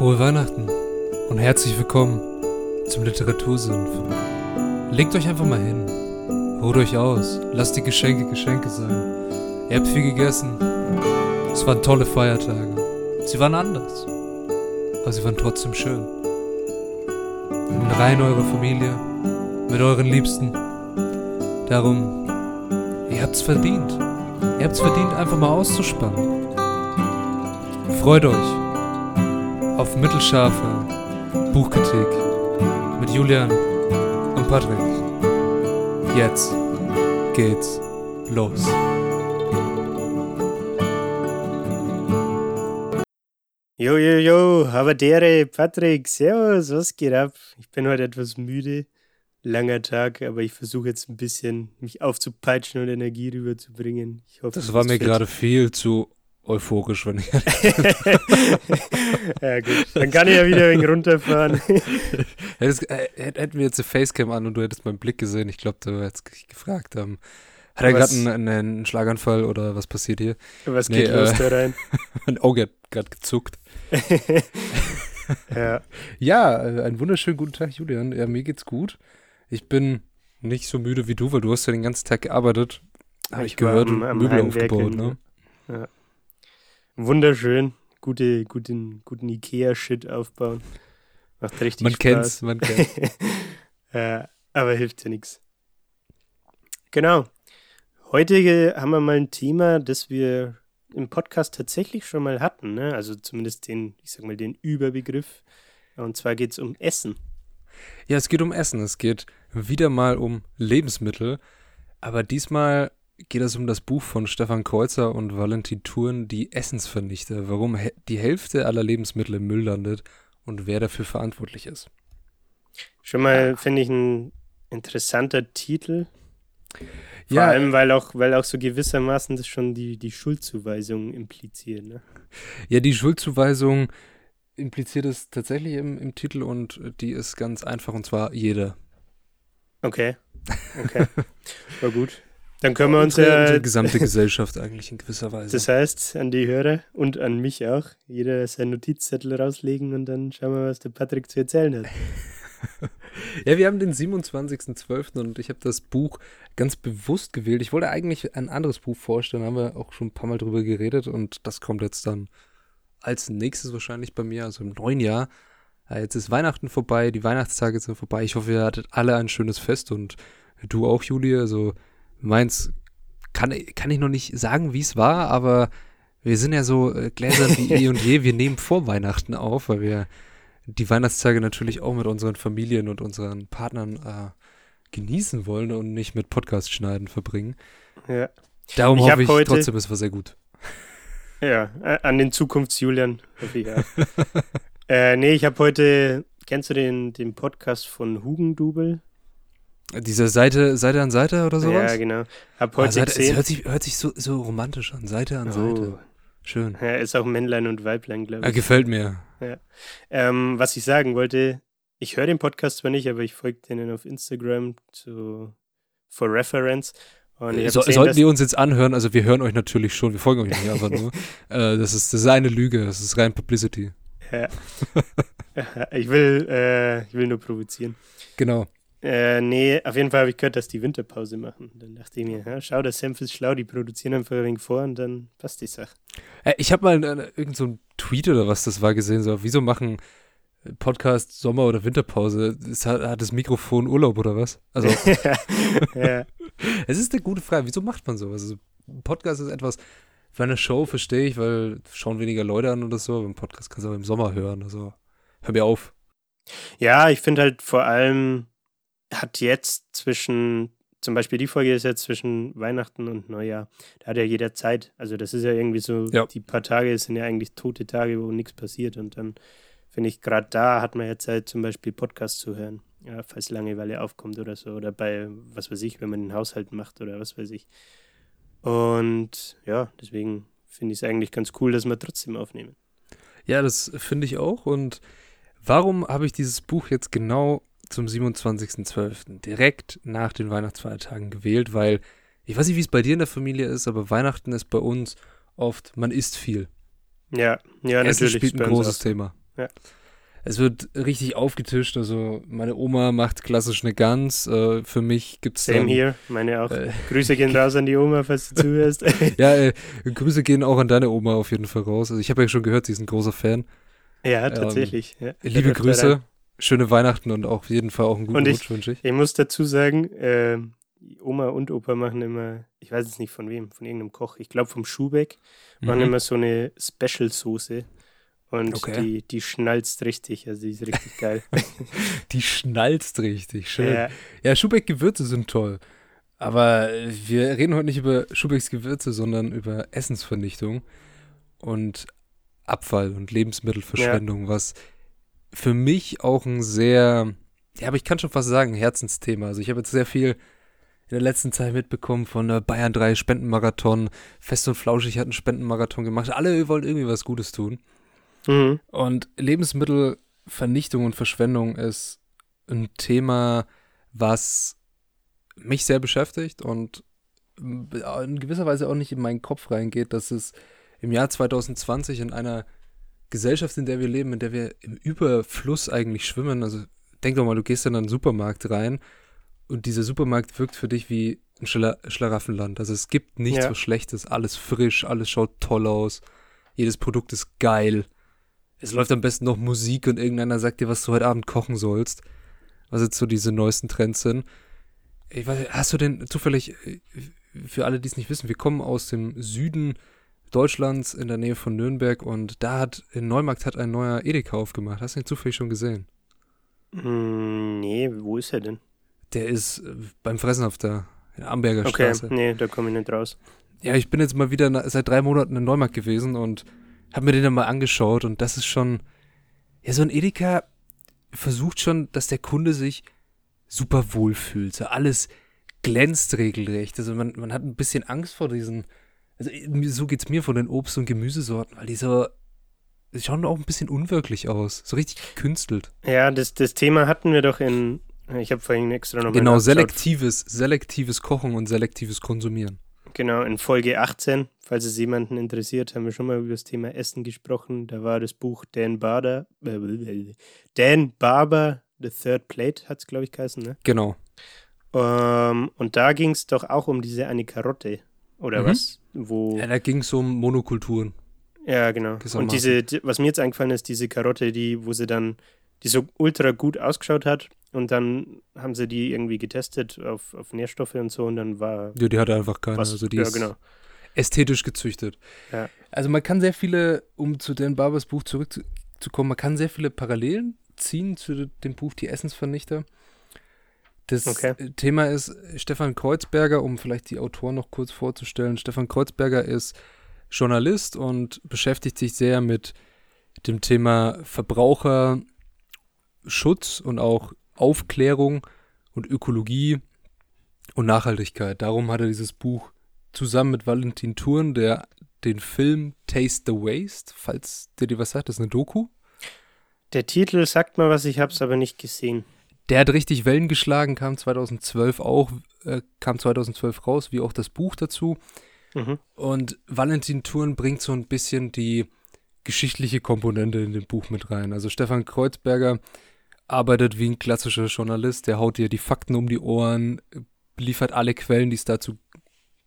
Frohe Weihnachten und herzlich willkommen zum Literatursünf. Legt euch einfach mal hin, ruht euch aus, lasst die Geschenke Geschenke sein. Ihr habt viel gegessen, es waren tolle Feiertage. Sie waren anders, aber sie waren trotzdem schön. In Reihen eurer Familie, mit euren Liebsten. Darum, ihr habt's verdient. Ihr habt's verdient, einfach mal auszuspannen. Freut euch auf mittelscharfe Buchkritik mit Julian und Patrick. Jetzt geht's los. Jo, jo, jo, Habadere, Patrick, Servus, was geht ab? Ich bin heute etwas müde, langer Tag, aber ich versuche jetzt ein bisschen mich aufzupeitschen und Energie rüberzubringen. Ich hoffe, Das war mir gerade viel zu euphorisch, wenn ich. ja, gut, dann kann ich ja wieder ein wenig runterfahren. Hättest, äh, hätten wir jetzt eine Facecam an und du hättest meinen Blick gesehen, ich glaube, du hättest dich gefragt. Ähm, hat er gerade einen, einen Schlaganfall oder was passiert hier? Was Nee, geht los äh, da rein? Mein Auge hat gerade gezuckt. ja, Ja, äh, einen wunderschönen guten Tag, Julian. Ja, mir geht's gut. Ich bin nicht so müde wie du, weil du hast ja den ganzen Tag gearbeitet. Habe ich, Ich gehört am- und am Möbel aufgebaut, ne? Wunderschön. Gute, guten, guten Ikea-Shit aufbauen. Macht richtig Man Spaß. kennt's, man kennt's. ja, aber hilft ja nichts. Genau. Heute äh, haben wir mal ein Thema, das wir im Podcast tatsächlich schon mal hatten. Ne? Also zumindest den, ich sag mal, den Überbegriff. Und zwar geht es um Essen. Ja, es geht um Essen. Es geht wieder mal um Lebensmittel. Aber diesmal geht es um das Buch von Stefan Kreuzer und Valentin Thurn, Die Essensvernichter. Warum die Hälfte aller Lebensmittel im Müll landet und wer dafür verantwortlich ist. Schon mal, finde ich, ein interessanter Titel. Vor Ja, allem, weil auch, weil auch so gewissermaßen das schon die, die Schuldzuweisung impliziert. Ne? Ja, die Schuldzuweisung impliziert es tatsächlich im, im Titel und die ist ganz einfach und zwar jeder. Okay. Okay. War gut. Dann können wir uns unsere, ja unsere gesamte Gesellschaft eigentlich in gewisser Weise. Das heißt, an die Hörer und an mich auch, jeder seinen Notizzettel rauslegen und dann schauen wir, was der Patrick zu erzählen hat. ja, wir haben den 27.12. und ich habe das Buch ganz bewusst gewählt. Ich wollte eigentlich ein anderes Buch vorstellen, haben wir auch schon ein paar Mal drüber geredet und das kommt jetzt dann als nächstes wahrscheinlich bei mir, also im neuen Jahr. Ja, jetzt ist Weihnachten vorbei, die Weihnachtstage sind vorbei. Ich hoffe, ihr hattet alle ein schönes Fest und du auch, Julia. Also meins kann, kann ich noch nicht sagen, wie es war, aber wir sind ja so äh, gläsern wie eh und je. Wir nehmen vor Weihnachten auf, weil wir die Weihnachtstage natürlich auch mit unseren Familien und unseren Partnern äh, genießen wollen und nicht mit Podcast schneiden verbringen. Ja, Darum Ich hoffe ich heute- trotzdem, es war sehr gut. ja äh, an den Zukunftsjulian hoffe ich auch. äh, nee, ich habe heute, kennst du den, den Podcast von Hugendubel? Diese Seite, Seite an Seite oder sowas? Ja, genau. Hab Ah, heute Seite, es hört sich, hört sich so, so romantisch an. Seite an Seite. Oh, Schön. ja, ist auch Männlein und Weiblein, glaube Ja, ich. gefällt mir. Ähm, was ich sagen wollte, ich höre den Podcast zwar nicht, aber ich folge denen auf Instagram zu, for reference. So, gesehen, sollten die uns jetzt anhören, also wir hören euch natürlich schon, wir folgen euch nicht einfach nur. äh, das, ist, das ist eine Lüge, das ist rein Publicity. Ja. ich, will, äh, ich will nur provozieren. Genau. Äh, nee, auf jeden Fall habe ich gehört, dass die Winterpause machen. Dann dachte ich mir, ja, schau, der Senf ist schlau, die produzieren einfach ein wenig vor und dann passt die Sache. Äh, ich habe mal äh, irgend so ein Tweet oder was das war gesehen, so, wieso machen Podcast Sommer- oder Winterpause? Ist, hat, hat das Mikrofon Urlaub oder was? Also, ja, es ist eine gute Frage, wieso macht man sowas? Also, ein Podcast ist etwas, für eine Show verstehe ich, weil schauen weniger Leute an oder so, aber ein Podcast kannst du auch im Sommer hören, also hör mir auf. ja, ich finde halt vor allem hat jetzt zwischen, zum Beispiel die Folge ist jetzt zwischen Weihnachten und Neujahr. Da hat ja jeder Zeit. Also das ist ja irgendwie so, Ja. die paar Tage sind ja eigentlich tote Tage, wo nichts passiert. Und dann finde ich, gerade da hat man ja Zeit, zum Beispiel Podcasts zu hören. Ja, falls Langeweile aufkommt oder so. Oder bei, was weiß ich, wenn man den Haushalt macht oder was weiß ich. Und ja, deswegen finde ich es eigentlich ganz cool, dass wir trotzdem aufnehmen. Ja, das finde ich auch. Und warum habe ich dieses Buch jetzt genau zum 27.12., direkt nach den Weihnachtsfeiertagen gewählt? Weil ich weiß nicht, wie es bei dir in der Familie ist, aber Weihnachten ist bei uns oft, man isst viel. Ja, ja, Essen natürlich. spielt ein großes. Thema. Ja. Es wird richtig aufgetischt. Also meine Oma macht klassisch eine Gans. Äh, für mich gibt es Same here, meine auch. Äh, Grüße gehen raus an die Oma, falls du zuhörst. ja, äh, Grüße gehen auch an deine Oma auf jeden Fall raus. Also ich habe ja schon gehört, sie ist ein großer Fan. Ja, tatsächlich. Ähm, ja. Liebe Grüße, schöne Weihnachten und auf jeden Fall auch einen guten und Rutsch wünsche ich. Ich muss dazu sagen, äh, Oma und Opa machen immer, ich weiß jetzt nicht von wem, von irgendeinem Koch, ich glaube vom Schubeck, machen mhm. immer so eine Special-Soße und okay. die, die schnalzt richtig, also die ist richtig geil. die schnalzt richtig, schön. Ja, ja Schubeck-Gewürze sind toll. Aber wir reden heute nicht über Schubecks Gewürze, sondern über Essensvernichtung und Abfall und Lebensmittelverschwendung, ja. was für mich auch ein sehr, ja, aber ich kann schon fast sagen, Herzensthema. Also ich habe jetzt sehr viel in der letzten Zeit mitbekommen von der Bayern 3 Spendenmarathon. Fest und Flauschig hat einen Spendenmarathon gemacht. Alle wollen irgendwie was Gutes tun. Mhm. Und Lebensmittelvernichtung und Verschwendung ist ein Thema, was mich sehr beschäftigt und in gewisser Weise auch nicht in meinen Kopf reingeht, dass es im Jahr 2020 in einer Gesellschaft, in der wir leben, in der wir im Überfluss eigentlich schwimmen, also denk doch mal, du gehst in einen Supermarkt rein und dieser Supermarkt wirkt für dich wie ein Schla Schlaraffenland. Also es gibt nichts ja. was Schlechtes, alles frisch, alles schaut toll aus, jedes Produkt ist geil es läuft am besten noch Musik und irgendeiner sagt dir, was du heute Abend kochen sollst. Was jetzt so diese neuesten Trends sind. Ich weiß, hast du denn zufällig, äh, für alle, die es nicht wissen, wir kommen aus dem Süden Deutschlands in der Nähe von Nürnberg und da hat, in Neumarkt hat ein neuer Edeka aufgemacht. Hast du ihn zufällig schon gesehen? Mm, nee, wo ist er denn? Der ist äh, beim Fressen auf der, Amberger okay, Straße. Okay, nee, da komme ich nicht raus. Ja, ich bin jetzt mal wieder seit drei Monaten in Neumarkt gewesen und hab mir den dann mal angeschaut und das ist schon, ja, so ein Edeka versucht schon, dass der Kunde sich super wohl fühlt. So alles glänzt regelrecht. Also man, man hat ein bisschen Angst vor diesen, also so geht's mir von den Obst- und Gemüsesorten, weil die so, die schauen auch ein bisschen unwirklich aus. So richtig gekünstelt. Ja, das, das Thema hatten wir doch in, ich habe vorhin extra nochmal Genau, selektives, selektives Kochen und selektives Konsumieren. Genau, in Folge 18, falls es jemanden interessiert, haben wir schon mal über das Thema Essen gesprochen. Da war das Buch Dan Barber, äh, Dan Barber, The Third Plate, hat es, glaube ich, geheißen, ne? Genau. Ähm, und da ging es doch auch um diese eine Karotte, oder mhm. was? Wo ja, da ging es um Monokulturen. Ja, genau. Und diese, was mir jetzt eingefallen ist, diese Karotte, die, wo sie dann, die so ultra gut ausgeschaut hat und dann haben sie die irgendwie getestet auf, auf Nährstoffe und so und dann war. Ja, die hatte einfach keine. Was, also die ja, ist genau. ästhetisch gezüchtet. Ja. Also man kann sehr viele, um zu Dan Barbers Buch zurückzukommen, man kann sehr viele Parallelen ziehen zu dem Buch Die Essensvernichter. Das okay. Thema ist Stefan Kreuzberger, um vielleicht die Autoren noch kurz vorzustellen. Stefan Kreuzberger ist Journalist und beschäftigt sich sehr mit dem Thema Verbraucherschutz und auch Aufklärung und Ökologie und Nachhaltigkeit. Darum hat er dieses Buch zusammen mit Valentin Thurn, der den Film Taste the Waste, falls der dir was sagt, das ist eine Doku. Der Titel sagt mal was, ich habe es aber nicht gesehen. Der hat richtig Wellen geschlagen, kam 2012 auch, äh, kam 2012 raus, wie auch das Buch dazu. Mhm. Und Valentin Thurn bringt so ein bisschen die geschichtliche Komponente in dem Buch mit rein. Also Stefan Kreuzberger arbeitet wie ein klassischer Journalist, der haut dir die Fakten um die Ohren, liefert alle Quellen, die es dazu,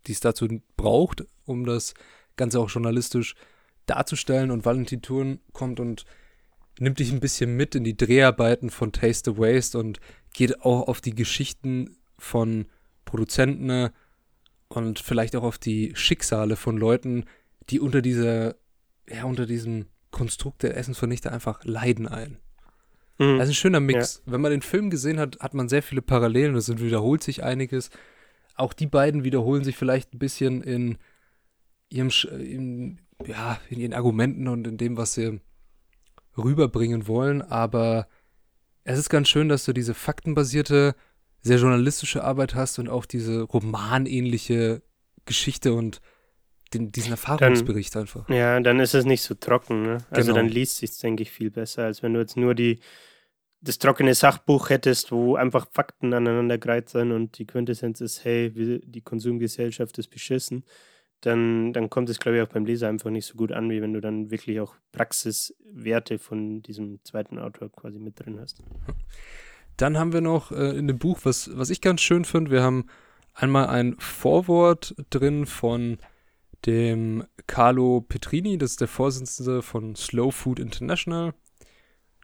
die es dazu braucht, um das Ganze auch journalistisch darzustellen. Und Valentin Thurn kommt und nimmt dich ein bisschen mit in die Dreharbeiten von Taste the Waste und geht auch auf die Geschichten von Produzenten und vielleicht auch auf die Schicksale von Leuten, die unter dieser, ja, unter diesem Konstrukt der Essensvernichter einfach leiden ein. Mhm. Das ist ein schöner Mix. Ja. Wenn man den Film gesehen hat, hat man sehr viele Parallelen. Es wiederholt sich einiges. Auch die beiden wiederholen sich vielleicht ein bisschen in ihrem, in, ja, in ihren Argumenten und in dem, was sie rüberbringen wollen. Aber es ist ganz schön, dass du diese faktenbasierte, sehr journalistische Arbeit hast und auch diese romanähnliche Geschichte und den, diesen Erfahrungsbericht dann, einfach. Ja, dann ist es nicht so trocken. Ne? Also genau. dann liest sich denke ich, viel besser, als wenn du jetzt nur die, das trockene Sachbuch hättest, wo einfach Fakten aneinandergereiht sind und die Quintessenz ist, hey, die Konsumgesellschaft ist beschissen. Dann, dann kommt es, glaube ich, auch beim Leser einfach nicht so gut an, wie wenn du dann wirklich auch Praxiswerte von diesem zweiten Autor quasi mit drin hast. Dann haben wir noch äh, in dem Buch, was, was ich ganz schön finde, wir haben einmal ein Vorwort drin von dem Carlo Petrini, das ist der Vorsitzende von Slow Food International.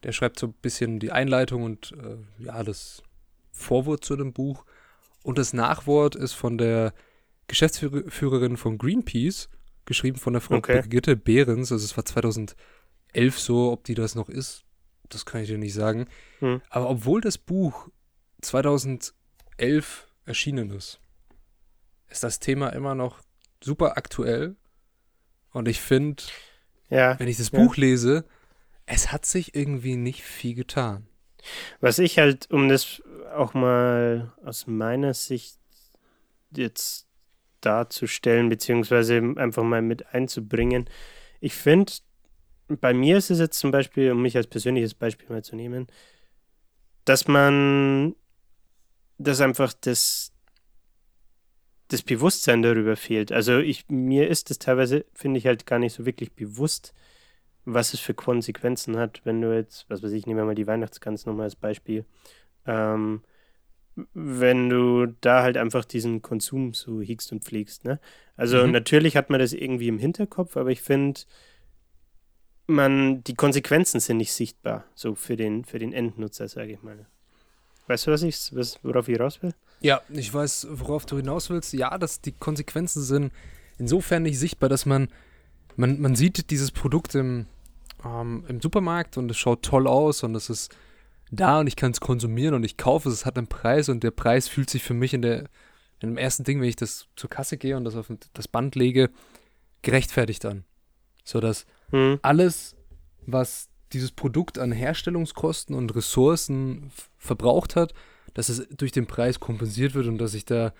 Der schreibt so ein bisschen die Einleitung und äh, ja, das Vorwort zu dem Buch. Und das Nachwort ist von der Geschäftsführerin von Greenpeace, geschrieben von der Frau okay. Brigitte Behrens. Also es war 2011 so, ob die das noch ist, das kann ich dir nicht sagen. Hm. Aber obwohl das Buch 2011 erschienen ist, ist das Thema immer noch super aktuell. Und ich finde, ja, wenn ich das ja. Buch lese, es hat sich irgendwie nicht viel getan. Was ich halt, um das auch mal aus meiner Sicht jetzt darzustellen, beziehungsweise einfach mal mit einzubringen, ich finde, bei mir ist es jetzt zum Beispiel, um mich als persönliches Beispiel mal zu nehmen, dass man, dass einfach das, das Bewusstsein darüber fehlt. Also ich, mir ist es teilweise, finde ich halt gar nicht so wirklich bewusst, was es für Konsequenzen hat, wenn du jetzt, was weiß ich, nehmen wir mal die Weihnachtsgans nochmal als Beispiel, ähm, wenn du da halt einfach diesen Konsum so hiegst und pflegst. Ne? Also mhm. natürlich hat man das irgendwie im Hinterkopf, aber ich finde, man, die Konsequenzen sind nicht sichtbar, so für den, für den Endnutzer, sage ich mal. Weißt du, was ich, was, worauf ich raus will? Ja, ich weiß, worauf du hinaus willst. Ja, dass die Konsequenzen sind insofern nicht sichtbar, dass man, man, man sieht dieses Produkt im, ähm, im Supermarkt und es schaut toll aus und es ist da und ich kann es konsumieren und ich kaufe es, es hat einen Preis und der Preis fühlt sich für mich in der in dem ersten Ding, wenn ich das zur Kasse gehe und das auf das Band lege, gerechtfertigt an. So dass hm. alles, was dieses Produkt an Herstellungskosten und Ressourcen verbraucht hat, dass es durch den Preis kompensiert wird und dass ich da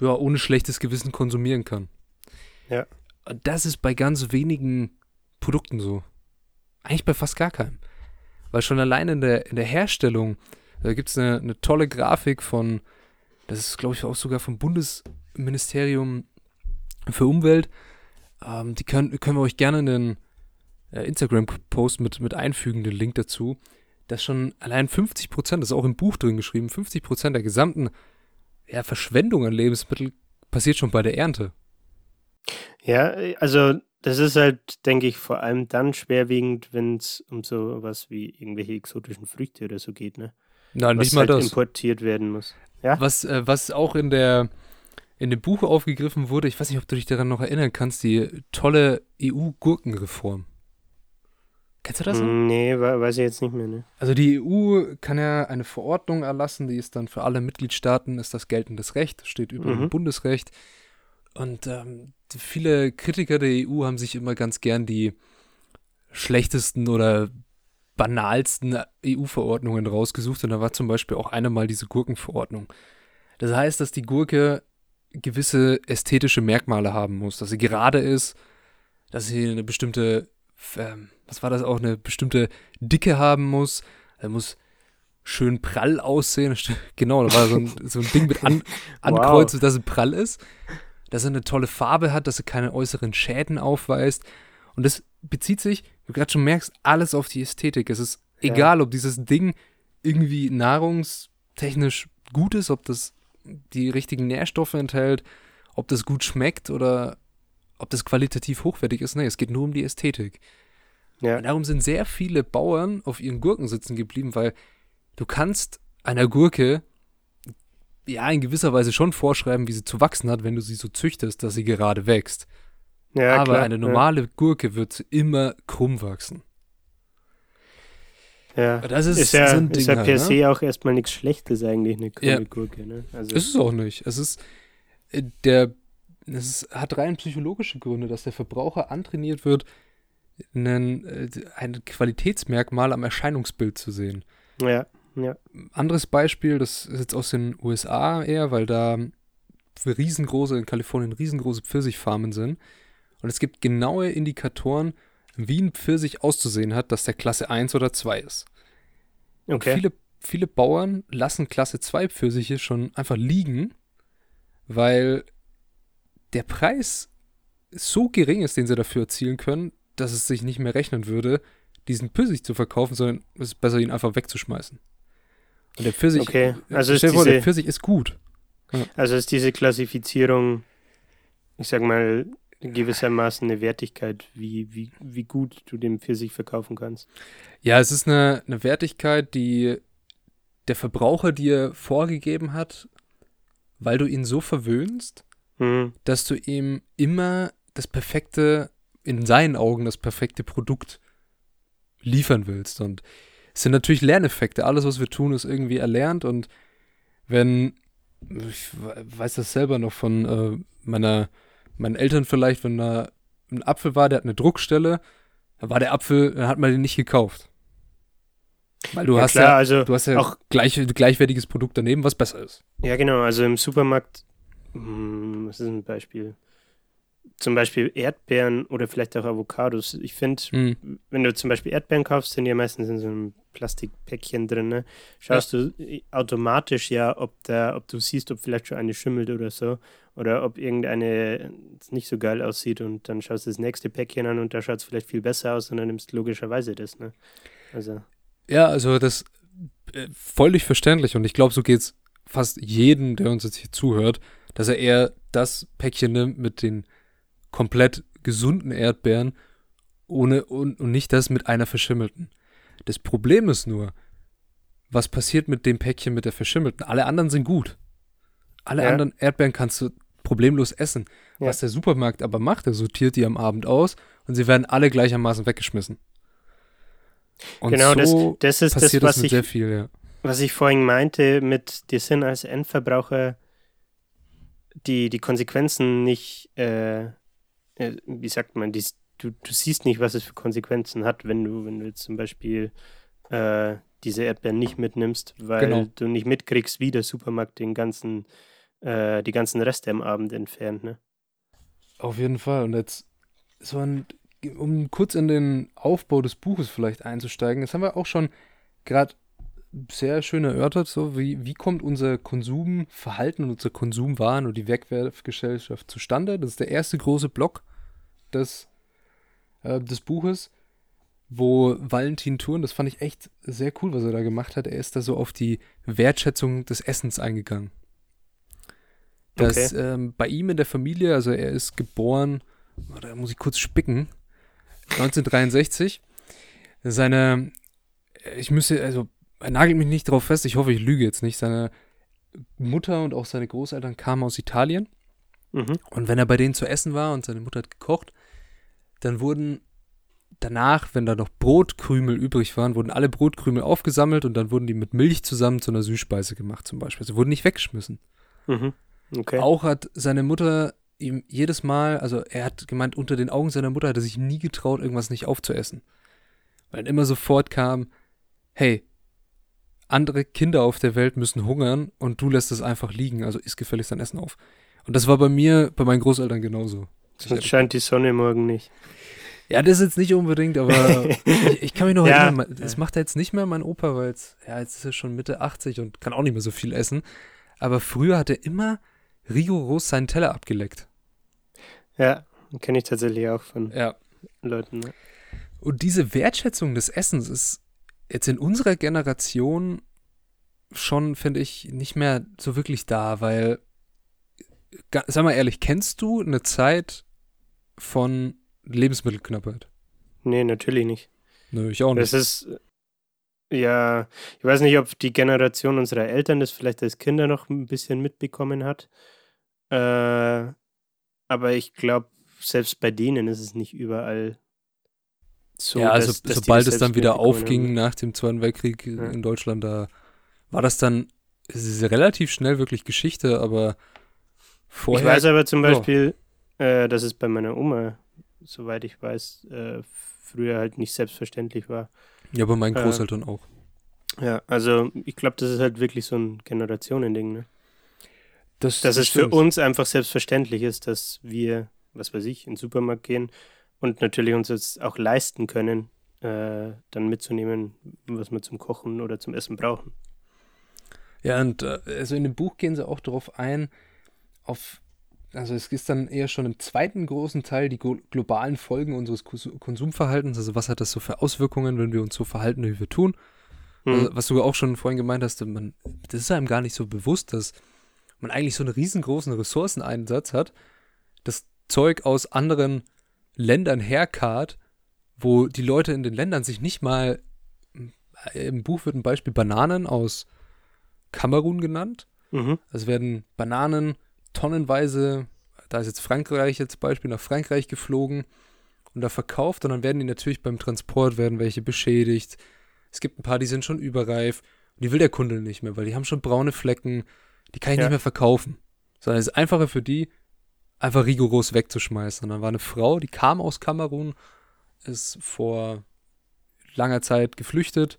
ja, ohne schlechtes Gewissen konsumieren kann. Ja. Das ist bei ganz wenigen Produkten so. Eigentlich bei fast gar keinem. Weil schon allein in der, in der Herstellung, da gibt es eine, eine tolle Grafik von, das ist glaube ich auch sogar vom Bundesministerium für Umwelt. Ähm, die können, können wir euch gerne in den äh, Instagram-Post mit, mit einfügen, den Link dazu, dass schon allein 50 Prozent, das ist auch im Buch drin geschrieben, 50 Prozent der gesamten ja, Verschwendung an Lebensmitteln passiert schon bei der Ernte. Ja, also das ist halt, denke ich, vor allem dann schwerwiegend, wenn es um so was wie irgendwelche exotischen Früchte oder so geht, ne? Nein, was nicht mal halt das. importiert werden muss. Ja? Was, äh, was auch in der in dem Buch aufgegriffen wurde, ich weiß nicht, ob du dich daran noch erinnern kannst, die tolle EU-Gurkenreform. Kennst du das? Noch? Nee, weiß ich jetzt nicht mehr. Ne? Also die EU kann ja eine Verordnung erlassen, die ist dann für alle Mitgliedstaaten, ist das geltendes Recht, steht über mhm. dem Bundesrecht. Und ähm, viele Kritiker der EU haben sich immer ganz gern die schlechtesten oder banalsten EU-Verordnungen rausgesucht. Und da war zum Beispiel auch eine mal diese Gurkenverordnung. Das heißt, dass die Gurke gewisse ästhetische Merkmale haben muss, dass sie gerade ist, dass sie eine bestimmte ähm, was war das auch, eine bestimmte Dicke haben muss. Er muss schön prall aussehen. Genau, da war so ein, so ein Ding mit An Ankreuz, wow. dass er prall ist. Dass er eine tolle Farbe hat, dass er keine äußeren Schäden aufweist. Und das bezieht sich, wie du gerade schon merkst, alles auf die Ästhetik. Es ist ja. egal, ob dieses Ding irgendwie nahrungstechnisch gut ist, ob das die richtigen Nährstoffe enthält, ob das gut schmeckt oder ob das qualitativ hochwertig ist. Nee, es geht nur um die Ästhetik. Ja. Und darum sind sehr viele Bauern auf ihren Gurken sitzen geblieben, weil du kannst einer Gurke ja in gewisser Weise schon vorschreiben, wie sie zu wachsen hat, wenn du sie so züchtest, dass sie gerade wächst. Ja, Aber klar, eine normale ja. Gurke wird immer krumm wachsen. Ja, das ist, ist ja, so ein Ding ist ja per halt, se ne? auch erstmal nichts Schlechtes eigentlich, eine krumme ja. Gurke. Ne? Also ist es auch nicht. Es ist äh, der, es hat rein psychologische Gründe, dass der Verbraucher antrainiert wird, einen, äh, ein Qualitätsmerkmal am Erscheinungsbild zu sehen. Ja, ja. Anderes Beispiel, das ist jetzt aus den USA eher, weil da riesengroße, in Kalifornien riesengroße Pfirsichfarmen sind. Und es gibt genaue Indikatoren, wie ein Pfirsich auszusehen hat, dass der Klasse 1 oder 2 ist. Okay. viele, viele Bauern lassen Klasse 2 Pfirsiche schon einfach liegen, weil der Preis so gering ist, den sie dafür erzielen können, dass es sich nicht mehr rechnen würde, diesen Pfirsich zu verkaufen, sondern es ist besser, ihn einfach wegzuschmeißen. Und der Pfirsich, Okay, also stell ist dir vor, der Pfirsich ist gut. Also ist diese Klassifizierung, ich sag mal, gewissermaßen eine Wertigkeit, wie, wie, wie gut du den Pfirsich verkaufen kannst. Ja, es ist eine, eine Wertigkeit, die der Verbraucher dir vorgegeben hat, weil du ihn so verwöhnst, Mhm. dass du ihm immer das perfekte, in seinen Augen das perfekte Produkt liefern willst. Und es sind natürlich Lerneffekte. Alles, was wir tun, ist irgendwie erlernt. Und wenn, ich weiß das selber noch von äh, meiner, meinen Eltern vielleicht, wenn da ein Apfel war, der hat eine Druckstelle, dann war der Apfel, dann hat man den nicht gekauft. Weil du ja, hast klar, ja, also du hast ja auch- gleich, gleichwertiges Produkt daneben, was besser ist. Ja, genau. Also im Supermarkt, hm, was ist ein Beispiel? Zum Beispiel Erdbeeren oder vielleicht auch Avocados. Ich finde, Hm. wenn du zum Beispiel Erdbeeren kaufst, sind die ja meistens in so einem Plastikpäckchen drin. Ne? Schaust du automatisch ja, ob da, ob du siehst, ob vielleicht schon eine schimmelt oder so. Oder ob irgendeine nicht so geil aussieht und dann schaust du das nächste Päckchen an und da schaut es vielleicht viel besser aus und dann nimmst du logischerweise das. Ne? Also, Ja, also das äh, völlig verständlich und ich glaube, so geht's fast jedem, der uns jetzt hier zuhört, dass er eher das Päckchen nimmt mit den komplett gesunden Erdbeeren ohne und, und nicht das mit einer verschimmelten. Das Problem ist nur, was passiert mit dem Päckchen mit der verschimmelten? Alle anderen sind gut. Alle Ja. anderen Erdbeeren kannst du problemlos essen. Ja. Was der Supermarkt aber macht, er sortiert die am Abend aus und sie werden alle gleichermaßen weggeschmissen. Und genau, so das, das ist das, passiert das was mit ich sehr viel, ja. was ich vorhin meinte, mit dir sind als Endverbraucher die, die Konsequenzen nicht, äh, wie sagt man, dies, du, du siehst nicht, was es für Konsequenzen hat, wenn du, wenn du jetzt zum Beispiel äh, diese Erdbeeren nicht mitnimmst, weil Genau. du nicht mitkriegst, wie der Supermarkt den ganzen, äh, die ganzen Reste am Abend entfernt. Ne? Auf jeden Fall. Und jetzt, so ein, um kurz in den Aufbau des Buches vielleicht einzusteigen, das haben wir auch schon gerade sehr schön erörtert, so wie, wie kommt unser Konsumverhalten und unser Konsumwahn und die Wegwerfgesellschaft zustande. Das ist der erste große Block des, äh, des Buches, wo Valentin Thurn, das fand ich echt sehr cool, was er da gemacht hat, er ist da so auf die Wertschätzung des Essens eingegangen. Dass ähm, bei ihm in der Familie, also er ist geboren, oh, da muss ich kurz spicken, 1963. Seine, ich müsste, also nagelt mich nicht drauf fest, ich hoffe, ich lüge jetzt nicht. Seine Mutter und auch seine Großeltern kamen aus Italien. Mhm. Und wenn er bei denen zu essen war und seine Mutter hat gekocht, dann wurden danach, wenn da noch Brotkrümel übrig waren, wurden alle Brotkrümel aufgesammelt und dann wurden die mit Milch zusammen zu einer Süßspeise gemacht zum Beispiel. Sie wurden nicht weggeschmissen. Mhm. Okay. Auch hat seine Mutter ihm jedes Mal, also er hat gemeint, unter den Augen seiner Mutter hat er sich nie getraut, irgendwas nicht aufzuessen. Weil dann immer sofort kam, hey, andere Kinder auf der Welt müssen hungern und du lässt es einfach liegen, also isst gefälligst dein Essen auf. Und das war bei mir, bei meinen Großeltern genauso. Sonst scheint die Sonne morgen nicht. Ja, das ist jetzt nicht unbedingt, aber ich, ich kann mich noch Ja. erinnern, das macht er jetzt nicht mehr mein Opa, weil jetzt, ja, jetzt ist er schon Mitte 80 und kann auch nicht mehr so viel essen. Aber früher hat er immer rigoros seinen Teller abgeleckt. Ja, kenne ich tatsächlich auch von Ja. Leuten. Ne? Und diese Wertschätzung des Essens ist jetzt in unserer Generation schon, finde ich, nicht mehr so wirklich da, weil, sag mal ehrlich, kennst du eine Zeit von Lebensmittelknappheit? Nee, natürlich nicht. Nö, ich auch Das nicht. ist, äh, ja, ich weiß nicht, ob die Generation unserer Eltern das vielleicht als Kinder noch ein bisschen mitbekommen hat. Äh, aber ich glaube, selbst bei denen ist es nicht überall so. ja, also dass- dass sobald es dann wieder aufging haben. nach dem Zweiten Weltkrieg Ja. in Deutschland, da war das dann, es ist relativ schnell wirklich Geschichte, aber vorher. Ich weiß aber zum. Beispiel, äh, dass es bei meiner Oma, soweit ich weiß, äh, früher halt nicht selbstverständlich war. ja, bei meinen äh, Großeltern auch. Ja, also ich glaube, das ist halt wirklich so ein Generationending, ne? Das, dass das es für stimmt. uns einfach selbstverständlich ist, dass wir, was weiß ich, in den Supermarkt gehen und natürlich uns jetzt auch leisten können, äh, dann mitzunehmen, was wir zum Kochen oder zum Essen brauchen. Ja, und äh, also in dem Buch gehen sie auch darauf ein, auf also es ist dann eher schon im zweiten großen Teil die globalen Folgen unseres Konsumverhaltens. Also was hat das so für Auswirkungen, wenn wir uns so verhalten, wie wir tun? Mhm. Also, was du auch schon vorhin gemeint hast, man, das ist einem gar nicht so bewusst, dass man eigentlich so einen riesengroßen Ressourceneinsatz hat, das Zeug aus anderen Ländern herkarrt, wo die Leute in den Ländern sich nicht mal, im Buch wird ein Beispiel Bananen aus Kamerun genannt. Mhm. Es werden Bananen tonnenweise, da ist jetzt Frankreich als Beispiel, nach Frankreich geflogen und da verkauft und dann werden die natürlich beim Transport, werden welche beschädigt. Es gibt ein paar, die sind schon überreif und die will der Kunde nicht mehr, weil die haben schon braune Flecken, die kann ich ja. nicht mehr verkaufen. Sondern es ist einfacher für die, einfach rigoros wegzuschmeißen. Und dann war eine Frau, die kam aus Kamerun, ist vor langer Zeit geflüchtet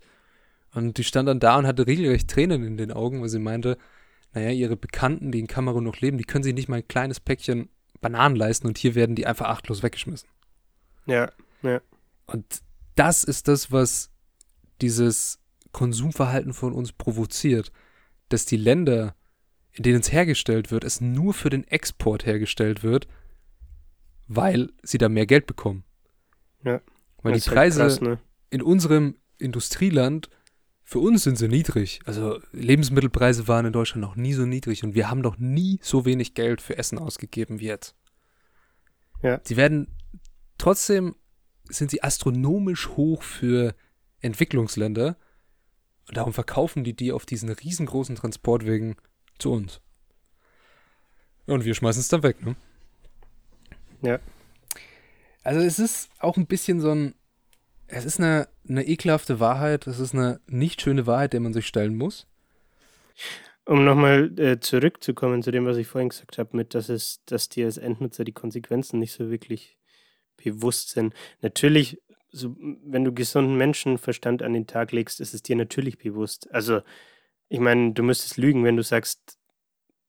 und die stand dann da und hatte regelrecht Tränen in den Augen, weil sie meinte, naja, ihre Bekannten, die in Kamerun noch leben, die können sich nicht mal ein kleines Päckchen Bananen leisten und hier werden die einfach achtlos weggeschmissen. Ja, ja. Und das ist das, was dieses Konsumverhalten von uns provoziert, dass die Länder, in denen es hergestellt wird, es nur für den Export hergestellt wird, weil sie da mehr Geld bekommen. Ja. Weil die Preise halt krass, ne? in unserem Industrieland für uns sind sie niedrig. Also Lebensmittelpreise waren in Deutschland noch nie so niedrig und wir haben noch nie so wenig Geld für Essen ausgegeben wie jetzt. Ja. Sie werden trotzdem sind sie astronomisch hoch für Entwicklungsländer und darum verkaufen die die auf diesen riesengroßen Transportwegen zu uns. Und wir schmeißen es dann weg, ne? Ja. Also es ist auch ein bisschen so ein es ist eine, eine ekelhafte Wahrheit, es ist eine nicht schöne Wahrheit, der man sich stellen muss. Um nochmal äh, zurückzukommen zu dem, was ich vorhin gesagt habe, mit, dass es, dass dir als Endnutzer die Konsequenzen nicht so wirklich bewusst sind. Natürlich, so, wenn du gesunden Menschenverstand an den Tag legst, ist es dir natürlich bewusst. Also, ich meine, du müsstest lügen, wenn du sagst,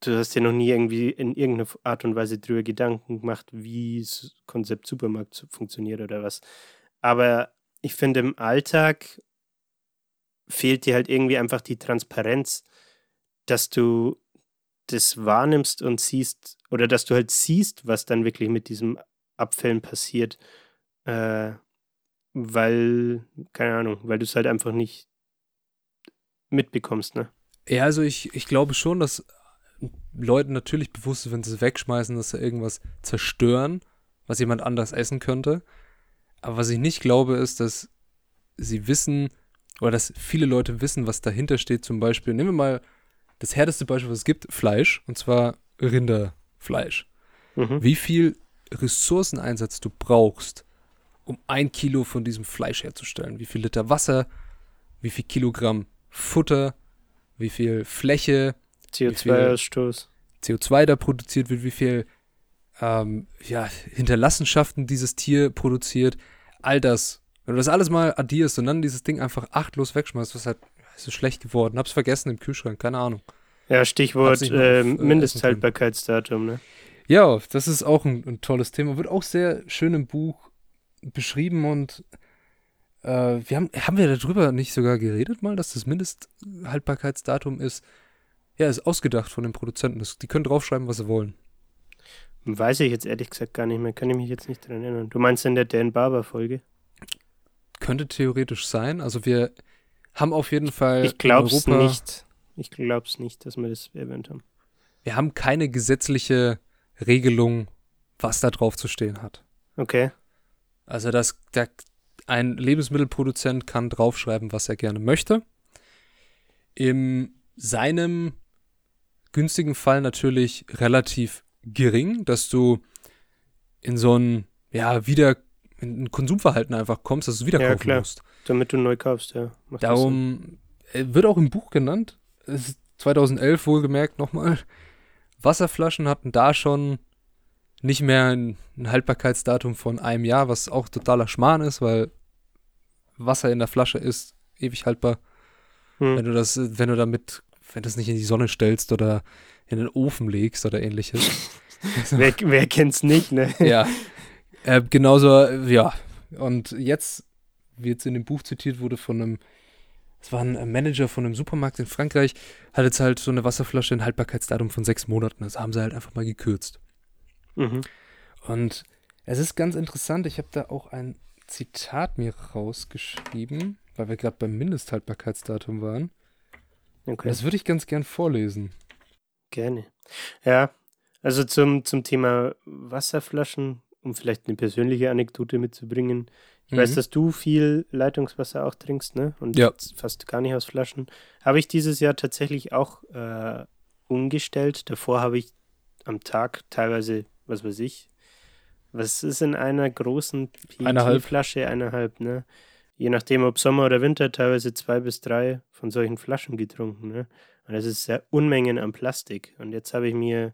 du hast dir noch nie irgendwie in irgendeiner Art und Weise drüber Gedanken gemacht, wie das Konzept Supermarkt funktioniert oder was. Aber ich finde, im Alltag fehlt dir halt irgendwie einfach die Transparenz, dass du das wahrnimmst und siehst, oder dass du halt siehst, was dann wirklich mit diesem Abfällen passiert, äh, weil, keine Ahnung, weil du es halt einfach nicht mitbekommst, ne? Ja, also ich, ich glaube schon, dass Leuten natürlich bewusst ist, wenn sie es wegschmeißen, dass sie irgendwas zerstören, was jemand anders essen könnte. Aber was ich nicht glaube, ist, dass sie wissen oder dass viele Leute wissen, was dahinter steht. Zum Beispiel, nehmen wir mal das härteste Beispiel, was es gibt: Fleisch, und zwar Rinderfleisch. Mhm. Wie viel Ressourceneinsatz du brauchst, um ein Kilo von diesem Fleisch herzustellen. Wie viel Liter Wasser, wie viel Kilogramm Futter, wie viel Fläche, CO2-Ausstoß. CO2 da produziert wird, wie viel ähm, ja, Hinterlassenschaften dieses Tier produziert, all das. Wenn du das alles mal addierst und dann dieses Ding einfach achtlos wegschmeißt, was halt, ist es schlecht geworden. Hab's vergessen im Kühlschrank, keine Ahnung. Ja, Stichwort äh, Mindesthaltbarkeitsdatum, ne? Ja, das ist auch ein, ein, tolles Thema. Wird auch sehr schön im Buch beschrieben und äh, wir haben, haben wir darüber nicht sogar geredet mal, dass das Mindesthaltbarkeitsdatum ist, ja, ist ausgedacht von den Produzenten. Das, die können draufschreiben, was sie wollen. Weiß ich jetzt ehrlich gesagt gar nicht mehr. Kann ich mich jetzt nicht dran erinnern. Du meinst in der Dan Barber-Folge? Könnte theoretisch sein. Also wir haben auf jeden Fall. Ich glaube es nicht. Ich glaube es nicht, dass wir das erwähnt haben. Wir haben keine gesetzliche Regelung, was da drauf zu stehen hat. Okay. Also das, der, ein Lebensmittelproduzent kann draufschreiben, was er gerne möchte. In seinem günstigen Fall natürlich relativ gering, dass du in so ein, ja, wieder in ein Konsumverhalten einfach kommst, dass du wieder ja, kaufen klar. musst. Damit du neu kaufst, ja. Macht Darum äh, wird auch im Buch genannt, es ist 2011 wohlgemerkt nochmal, Wasserflaschen hatten da schon nicht mehr ein, Haltbarkeitsdatum von einem Jahr, was auch totaler Schmarrn ist, weil Wasser in der Flasche ist ewig haltbar. Hm. Wenn du das, wenn du damit, wenn du es nicht in die Sonne stellst oder in den Ofen legst oder ähnliches. wer, wer kennt's nicht, ne? ja. Äh, genauso, ja. Und jetzt, wie jetzt in dem Buch zitiert wurde von einem, es war ein Manager von einem Supermarkt in Frankreich, hat jetzt halt so eine Wasserflasche ein Haltbarkeitsdatum von sechs Monaten. Das haben sie halt einfach mal gekürzt. Mhm. Und es ist ganz interessant, ich habe da auch ein Zitat mir rausgeschrieben, weil wir gerade beim Mindesthaltbarkeitsdatum waren. Okay. Das würde ich ganz gern vorlesen. Gerne. Ja, also zum, zum Thema Wasserflaschen, um vielleicht eine persönliche Anekdote mitzubringen. Ich Mhm. weiß, dass du viel Leitungswasser auch trinkst, ne? Und Ja. fast gar nicht aus Flaschen. Habe ich dieses Jahr tatsächlich auch äh, umgestellt. Davor habe ich am Tag teilweise, was weiß ich, was ist in einer großen. PET-Flasche, eineinhalb, ne? Je nachdem, ob Sommer oder Winter, teilweise zwei bis drei von solchen Flaschen getrunken, ne? Und das ist sehr Unmengen an Plastik. Und jetzt habe ich mir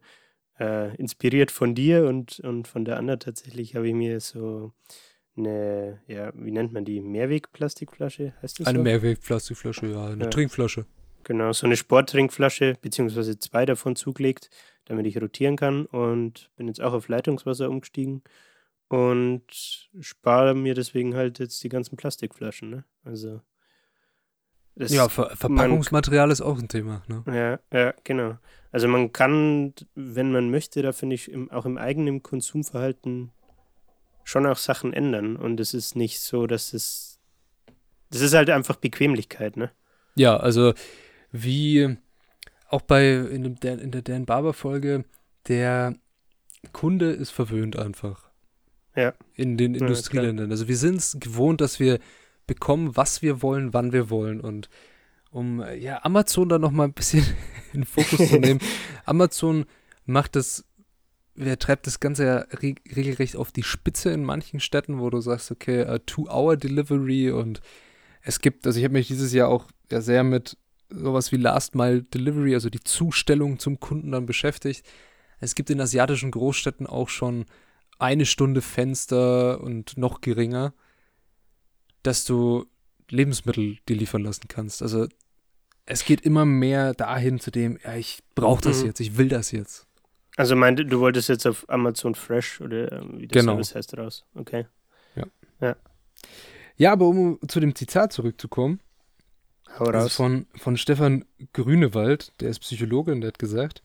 äh, inspiriert von dir und, und von der Anna tatsächlich, habe ich mir so eine, ja, wie nennt man die? Mehrweg-Plastikflasche, heißt das Eine so? Mehrwegplastikflasche, ja, eine Ja. Trinkflasche. Genau, so eine Sporttrinkflasche, beziehungsweise zwei davon zugelegt, damit ich rotieren kann und bin jetzt auch auf Leitungswasser umgestiegen und spare mir deswegen halt jetzt die ganzen Plastikflaschen, ne? Also das, Ja, Ver Verpackungsmaterial ist auch ein Thema. Ne? ja, ja, genau. Also man kann, wenn man möchte, da finde ich im, auch im eigenen Konsumverhalten schon auch Sachen ändern und es ist nicht so, dass es das ist halt einfach Bequemlichkeit, ne? Ja, also wie auch bei in, Dan- in der Dan Barber Folge, der Kunde ist verwöhnt einfach. Ja. In den Ja, Industrieländern. also wir sind es gewohnt, dass wir bekommen, was wir wollen, wann wir wollen. Und um ja Amazon da noch mal ein bisschen in den Fokus zu nehmen, Amazon macht das, wer treibt das Ganze ja re regelrecht auf die Spitze in manchen Städten, wo du sagst, okay, uh, Two-Hour-Delivery und es gibt, also ich habe mich dieses Jahr auch ja sehr mit sowas wie Last Mile Delivery, also die Zustellung zum Kunden dann beschäftigt. Es gibt in asiatischen Großstädten auch schon eine Stunde Fenster und noch geringer, dass du Lebensmittel dir liefern lassen kannst. Also es geht immer mehr dahin zu dem, ja, ich brauche das Mhm. jetzt, ich will das jetzt. Also meinte, du wolltest jetzt auf Amazon Fresh oder ähm, wie das Genau. Service heißt raus. Okay. Ja, aber um zu dem Zitat zurückzukommen, Hau Also raus. von, von Stefan Grünewald, der ist Psychologe und der hat gesagt,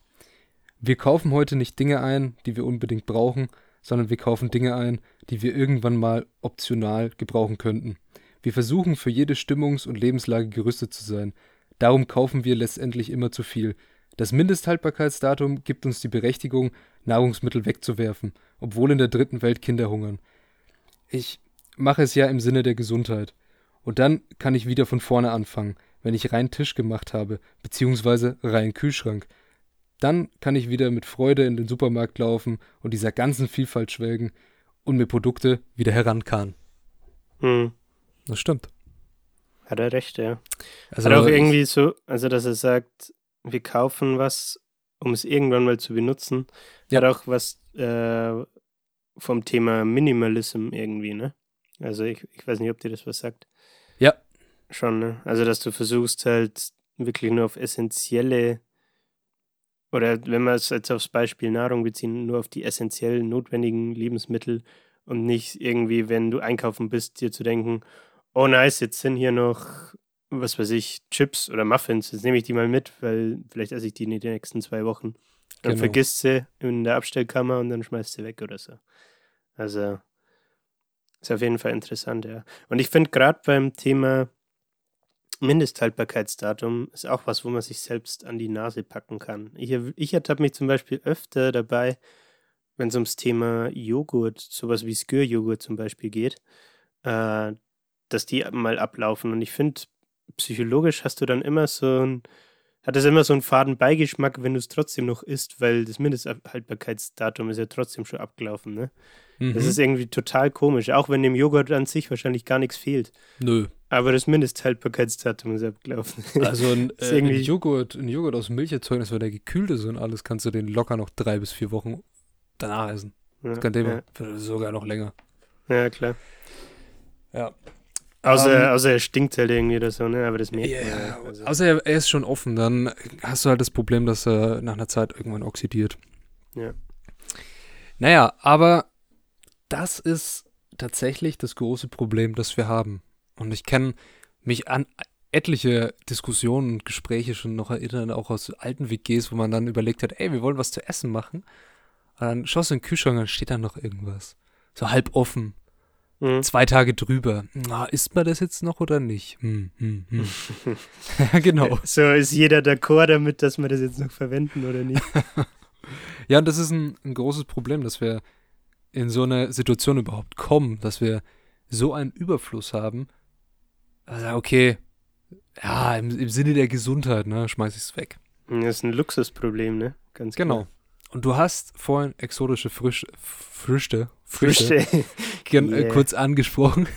wir kaufen heute nicht Dinge ein, die wir unbedingt brauchen, sondern wir kaufen Dinge ein, die wir irgendwann mal optional gebrauchen könnten. Wir versuchen für jede Stimmungs- und Lebenslage gerüstet zu sein. Darum kaufen wir letztendlich immer zu viel. Das Mindesthaltbarkeitsdatum gibt uns die Berechtigung, Nahrungsmittel wegzuwerfen, obwohl in der dritten Welt Kinder hungern. Ich mache es ja im Sinne der Gesundheit. Und dann kann ich wieder von vorne anfangen, wenn ich rein Tisch gemacht habe, beziehungsweise rein Kühlschrank. Dann kann ich wieder mit Freude in den Supermarkt laufen und dieser ganzen Vielfalt schwelgen und mir Produkte wieder herankarren. Hm. Das stimmt. Hat er recht, ja. Also Hat auch irgendwie so, also dass er sagt, wir kaufen was, um es irgendwann mal zu benutzen. Ja. Hat auch was äh, vom Thema Minimalism irgendwie, ne? Also ich, ich weiß nicht, ob dir das was sagt. Schon, ne? Also dass du versuchst halt wirklich nur auf essentielle oder wenn wir es jetzt aufs Beispiel Nahrung beziehen, nur auf die essentiell notwendigen Lebensmittel und nicht irgendwie, wenn du einkaufen bist, dir zu denken, oh nice, jetzt sind hier noch, was weiß ich, Chips oder Muffins, jetzt nehme ich die mal mit, weil vielleicht esse ich die in den nächsten zwei Wochen. Dann Genau. vergisst sie in der Abstellkammer und dann schmeißt sie weg oder so. Also ist auf jeden Fall interessant, ja. Und ich finde gerade beim Thema Mindesthaltbarkeitsdatum ist auch was, wo man sich selbst an die Nase packen kann. Ich, ich ertappe mich zum Beispiel öfter dabei, wenn es ums Thema Joghurt, sowas wie Skür-Joghurt zum Beispiel geht, äh, dass die mal ablaufen. Und ich finde, psychologisch hast du dann immer so ein, hat es immer so einen faden Beigeschmack, wenn du es trotzdem noch isst, weil das Mindesthaltbarkeitsdatum ist ja trotzdem schon abgelaufen, ne? Mhm. Das ist irgendwie total komisch, auch wenn dem Joghurt an sich wahrscheinlich gar nichts fehlt. Nö. Aber das Mindesthaltbarkeitsdatum ist abgelaufen. Also ein, äh, ein, irgendwie- Joghurt, ein Joghurt aus Milch erzeugen, das war der gekühlt ist und alles, kannst du den locker noch drei bis vier Wochen danach essen. ja, Kein Thema. Ja, Sogar noch länger. ja, klar. Ja. Außer, Ähm, außer er stinkt halt irgendwie oder so, ne? Aber das merkt Ja, man ja. Also, außer er, er ist schon offen, dann hast du halt das Problem, dass er nach einer Zeit irgendwann oxidiert. Ja. Naja, aber das ist tatsächlich das große Problem, das wir haben. Und ich kann mich an etliche Diskussionen und Gespräche schon noch erinnern, auch aus alten WGs, wo man dann überlegt hat, ey, wir wollen was zu essen machen. Und dann schaust du in den Kühlschrank und dann steht da noch irgendwas. So halb offen. Mhm. Zwei Tage drüber. Na, isst man das jetzt noch oder nicht? Hm, hm, hm. ja, genau. So ist jeder d'accord damit, dass wir das jetzt noch verwenden oder nicht. Ja, und das ist ein, ein großes Problem, dass wir in so eine Situation überhaupt kommen, dass wir so einen Überfluss haben. Also, okay, ja, im, im Sinne der Gesundheit, ne, schmeiß ich es weg. Das ist ein Luxusproblem, ne? Ganz Genau. klar. Und du hast vorhin exotische Frisch, Früchte, Früchte, Früchte. gen- äh, Yeah. kurz angesprochen.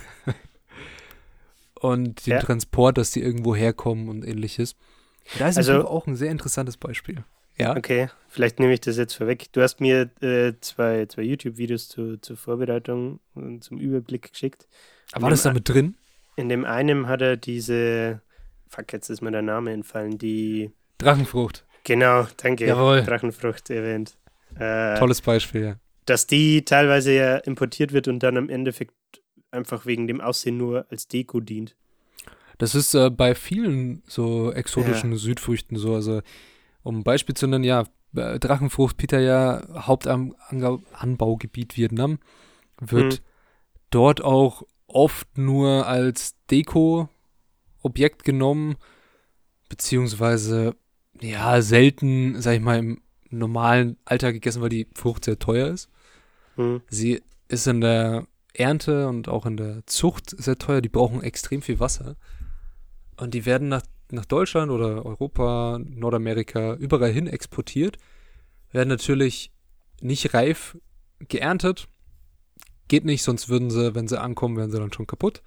und den Ja. Transport, dass die irgendwo herkommen und ähnliches. Da ist Also- also, auch ein sehr interessantes Beispiel. Ja, Okay, vielleicht nehme ich das jetzt vorweg. Du hast mir äh, zwei, zwei YouTube-Videos zu, zur Vorbereitung und zum Überblick geschickt. war das da mit drin? In dem einen hat er diese, fuck, jetzt ist mir der Name entfallen, die, Drachenfrucht. genau, danke, Jawohl. Drachenfrucht erwähnt. Äh, Tolles Beispiel, ja. dass die teilweise ja importiert wird und dann im Endeffekt einfach wegen dem Aussehen nur als Deko dient. Das ist äh, bei vielen so exotischen Südfrüchten so. Also, um ein Beispiel zu nennen, ja, äh, Drachenfrucht, Pitaya, Hauptanbaugebiet Vietnam, wird Hm. dort auch oft nur als Deko-Objekt genommen, beziehungsweise, ja, selten, sag ich mal, im normalen Alltag gegessen, weil die Frucht sehr teuer ist. Hm. Sie ist in der Ernte und auch in der Zucht sehr teuer. Die brauchen extrem viel Wasser. Und die werden nach, nach Deutschland oder Europa, Nordamerika, überall hin exportiert. Werden natürlich nicht reif geerntet. Geht nicht, sonst würden sie, wenn sie ankommen, wären sie dann schon kaputt.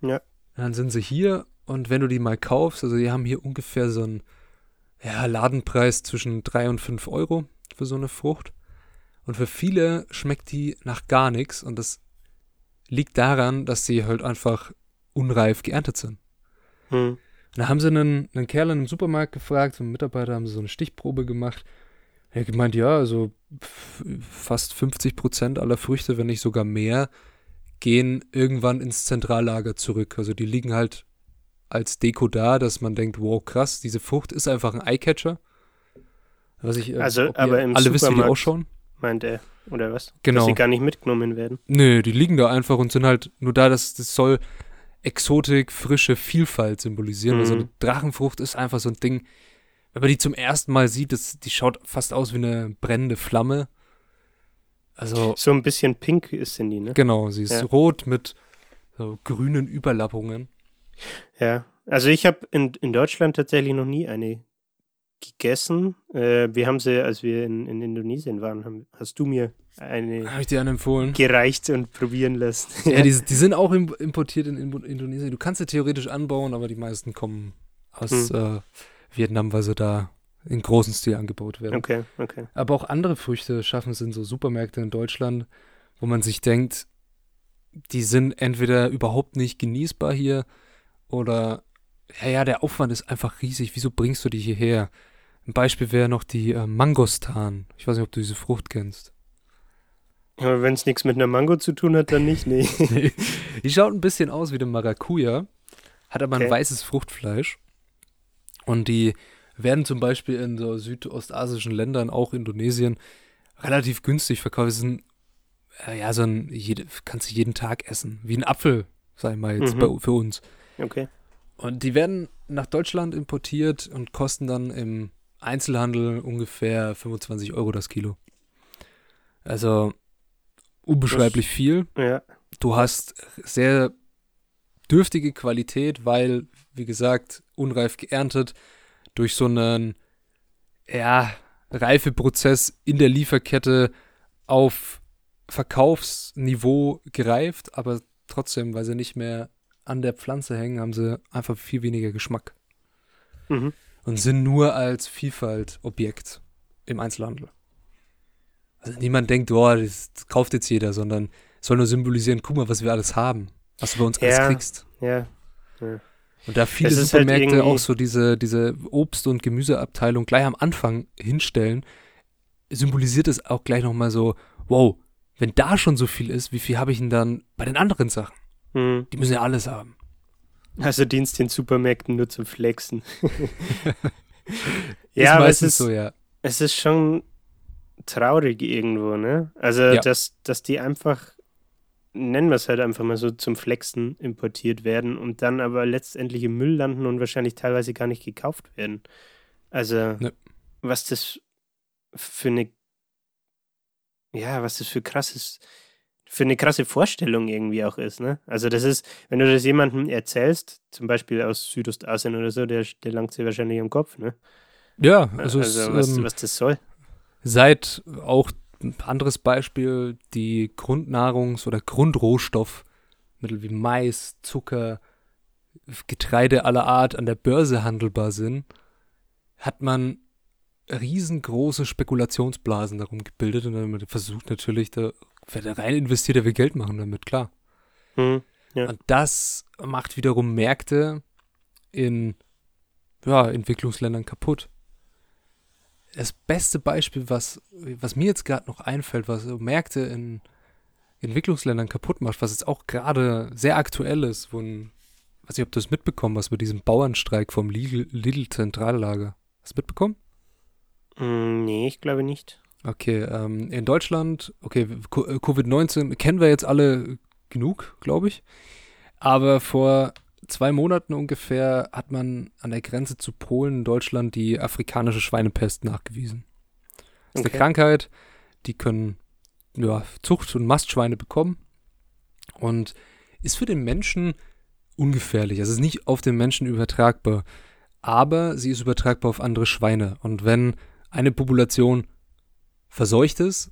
Ja. Dann sind sie hier und wenn du die mal kaufst, also die haben hier ungefähr so einen ja, Ladenpreis zwischen 3 und 5 Euro für so eine Frucht. Und für viele schmeckt die nach gar nichts und das liegt daran, dass sie halt einfach unreif geerntet sind. Hm. Und da haben sie einen, einen Kerl in einem Supermarkt gefragt, so einen Mitarbeiter haben sie so eine Stichprobe gemacht. Er hat gemeint, ja, also fast 50 Prozent aller Früchte, wenn nicht sogar mehr, gehen irgendwann ins Zentrallager zurück. Also die liegen halt als Deko da, dass man denkt, wow, krass, diese Frucht ist einfach ein Eyecatcher. Was ich, äh, Also, aber im alle wisst, wie die ausschauen? Meint er, oder was? Genau. Dass sie gar nicht mitgenommen werden. Nö, die liegen da einfach und sind halt nur da, dass das soll Exotik, frische Vielfalt symbolisieren. Also Mhm. eine Drachenfrucht ist einfach so ein Ding, wenn man die zum ersten Mal sieht, das, die schaut fast aus wie eine brennende Flamme. Also, So ein bisschen pink ist sind die, ne? genau, sie ist Ja. rot mit so grünen Überlappungen. Ja, also ich habe in, in Deutschland tatsächlich noch nie eine gegessen. Äh, wir haben sie, als wir in, in Indonesien waren, haben, hast du mir eine Habe ich dir empfohlen? gereicht und probieren lassen. Ja, die, die sind auch im, importiert in, Indo- Indonesien. Du kannst sie theoretisch anbauen, aber die meisten kommen aus Hm. äh, Vietnam, weil sie da in großen Stil angebaut werden. Okay, okay. Aber auch andere Früchte schaffen es in so Supermärkte in Deutschland, wo man sich denkt, die sind entweder überhaupt nicht genießbar hier oder, ja, ja, der Aufwand ist einfach riesig. Wieso bringst du die hierher? Ein Beispiel wäre noch die äh, Mangostan. Ich weiß nicht, ob du diese Frucht kennst. Aber wenn es nichts mit einer Mango zu tun hat, dann nicht, nee. Die schaut ein bisschen aus wie eine Maracuja, hat aber Okay. ein weißes Fruchtfleisch. Und die werden zum Beispiel in so südostasischen Ländern, auch Indonesien, relativ günstig verkauft. Das sind, äh, ja, so ein, jede, kannst du jeden Tag essen. Wie ein Apfel, sag ich mal jetzt Mhm. bei, für uns. Okay. Und die werden nach Deutschland importiert und kosten dann im Einzelhandel ungefähr 25 Euro das Kilo. Also unbeschreiblich viel Ja. du hast sehr dürftige Qualität, weil, wie gesagt, unreif geerntet, durch so einen, ja, Reifeprozess in der Lieferkette auf Verkaufsniveau gereift, aber trotzdem, weil sie nicht mehr an der Pflanze hängen, haben sie einfach viel weniger Geschmack Mhm. und sind nur als Vielfaltobjekt im Einzelhandel. Also niemand denkt, oh, das kauft jetzt jeder, sondern soll nur symbolisieren, guck mal, was wir alles haben, was du bei uns alles Ja. kriegst. Ja. Und da viele halt Supermärkte irgendwie- auch so diese, diese Obst- und Gemüseabteilung gleich am Anfang hinstellen, symbolisiert es auch gleich nochmal so, wow, wenn da schon so viel ist, wie viel habe ich denn dann bei den anderen Sachen? Mhm. Die müssen ja alles haben. Also Dienst den Supermärkten nur zum Flexen. ja, aber es ist, so, ja. es ist schon traurig irgendwo, ne? Also, Ja. dass, dass die einfach, nennen wir es halt einfach mal so, zum Flexen importiert werden und dann aber letztendlich im Müll landen und wahrscheinlich teilweise gar nicht gekauft werden. Also, Ne. was das für eine, ja, was das für krasses, für eine krasse Vorstellung irgendwie auch ist, ne? Also, das ist, wenn du das jemandem erzählst, zum Beispiel aus Südostasien oder so, der, der langt sich wahrscheinlich am Kopf, ne? Ja, also, Also, es, was, ähm, was das soll. seit auch ein anderes Beispiel die Grundnahrungs- oder Grundrohstoffmittel wie Mais, Zucker, Getreide aller Art an der Börse handelbar sind, hat man riesengroße Spekulationsblasen darum gebildet und dann versucht natürlich, da, wer da rein investiert, der will Geld machen damit, klar. Hm. Ja. Und das macht wiederum Märkte in ja, Entwicklungsländern kaputt. Das beste Beispiel, was, was mir jetzt gerade noch einfällt, was Märkte in Entwicklungsländern kaputt macht, was jetzt auch gerade sehr aktuell ist, wo ein, weiß nicht, ob du das mitbekommen hast, mit diesem Bauernstreik vom Lidl- Lidl-Zentrallager. Hast du mitbekommen? Mm, Nee, ich glaube nicht. Okay, ähm, in Deutschland, okay, äh, Covid-19 kennen wir jetzt alle genug, glaube ich. Aber vor zwei Monaten ungefähr hat man an der Grenze zu Polen, Deutschland, die afrikanische Schweinepest nachgewiesen. Das ist Okay. eine Krankheit, die können ja, Zucht- und Mastschweine bekommen und ist für den Menschen ungefährlich. Also es ist nicht auf den Menschen übertragbar, aber sie ist übertragbar auf andere Schweine. Und wenn eine Population verseucht ist,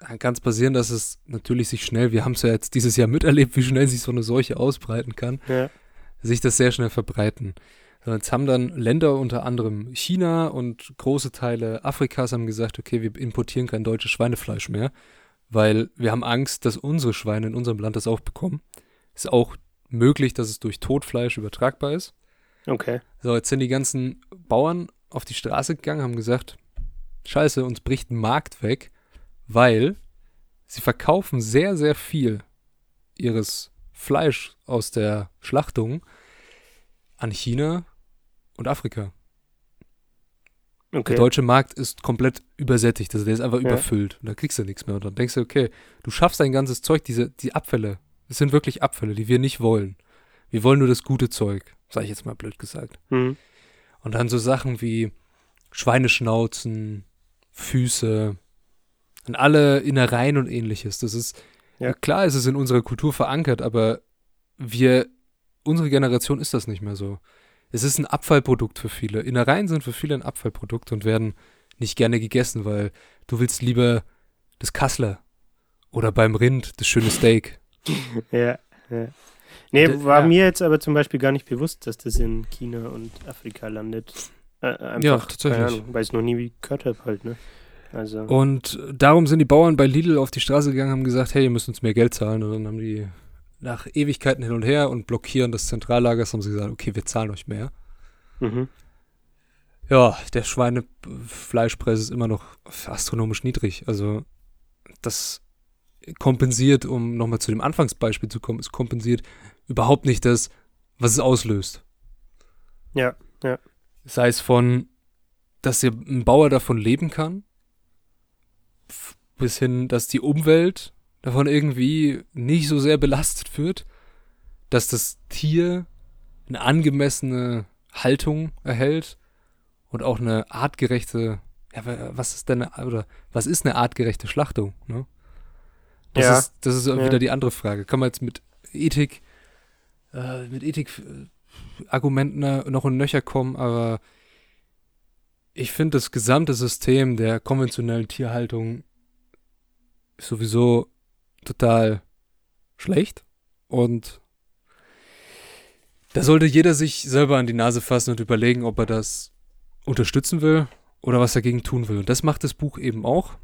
dann kann es passieren, dass es natürlich sich schnell, wir haben es ja jetzt dieses Jahr miterlebt, wie schnell sich so eine Seuche ausbreiten kann, Ja. Sich das sehr schnell verbreiten. Jetzt haben dann Länder, unter anderem China und große Teile Afrikas, haben gesagt, okay, wir importieren kein deutsches Schweinefleisch mehr, weil wir haben Angst, dass unsere Schweine in unserem Land das auch bekommen. Ist auch möglich, dass es durch Totfleisch übertragbar ist. Okay. So, jetzt sind die ganzen Bauern auf die Straße gegangen, haben gesagt, scheiße, uns bricht ein Markt weg, weil sie verkaufen sehr, sehr viel ihres Fleisch aus der Schlachtung an China und Afrika. Okay. Der deutsche Markt ist komplett übersättigt, also der ist einfach Ja. überfüllt und da kriegst du nichts mehr. Und dann denkst du, okay, du schaffst dein ganzes Zeug, diese, die Abfälle, das sind wirklich Abfälle, die wir nicht wollen. Wir wollen nur das gute Zeug, sag ich jetzt mal blöd gesagt. Hm. Und dann so Sachen wie Schweineschnauzen, Füße, und alle Innereien und ähnliches. Das ist, Ja. klar ist es in unserer Kultur verankert, aber wir, unsere Generation ist das nicht mehr so. Es ist ein Abfallprodukt für viele. Innereien sind für viele ein Abfallprodukt und werden nicht gerne gegessen, weil du willst lieber das Kassler oder beim Rind das schöne Steak. Ja, ja. Nee, D- war ja. mir jetzt aber zum Beispiel gar nicht bewusst, dass das in China und Afrika landet. Äh, einfach, Ja, tatsächlich. Weil ich es noch nie gehört habe halt, ne? Also, Und darum sind die Bauern bei Lidl auf die Straße gegangen, haben gesagt, hey, ihr müsst uns mehr Geld zahlen. Und dann haben die nach Ewigkeiten hin und her und blockieren des Zentrallagers, haben sie gesagt, okay, wir zahlen euch mehr. mhm. Ja, der Schweinefleischpreis ist immer noch astronomisch niedrig. Also das kompensiert, um nochmal zu dem Anfangsbeispiel zu kommen, es kompensiert überhaupt nicht das, was es auslöst. Ja, ja. Sei es von, dass ein Bauer davon leben kann, bis hin, dass die Umwelt davon irgendwie nicht so sehr belastet wird, dass das Tier eine angemessene Haltung erhält und auch eine artgerechte, ja, wa- was ist denn, eine, oder was ist eine artgerechte Schlachtung, ne? Das Ja, ist, das ist ja. wieder die andere Frage. Kann man jetzt mit Ethik, äh, mit Ethik-Argumenten noch und nöcher kommen, aber ich finde das gesamte System der konventionellen Tierhaltung sowieso total schlecht und da sollte jeder sich selber an die Nase fassen und überlegen, ob er das unterstützen will oder was dagegen tun will. Und das macht das Buch eben auch.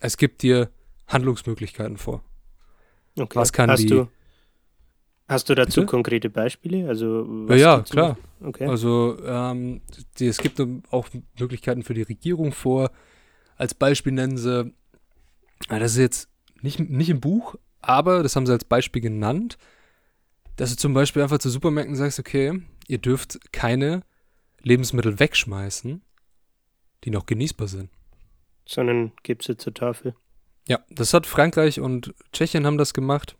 Es gibt dir Handlungsmöglichkeiten vor. Okay. Was kann hast die- hast du dazu Bitte? konkrete Beispiele? Also, Ja, klar. Okay. Also ähm, die, es gibt auch Möglichkeiten für die Regierung vor. Als Beispiel nennen sie, das ist jetzt nicht, nicht im Buch, aber das haben sie als Beispiel genannt, dass du zum Beispiel einfach zu Supermärkten sagst, okay, ihr dürft keine Lebensmittel wegschmeißen, die noch genießbar sind. sondern gibt sie zur Tafel. Ja, das hat Frankreich und Tschechien haben das gemacht.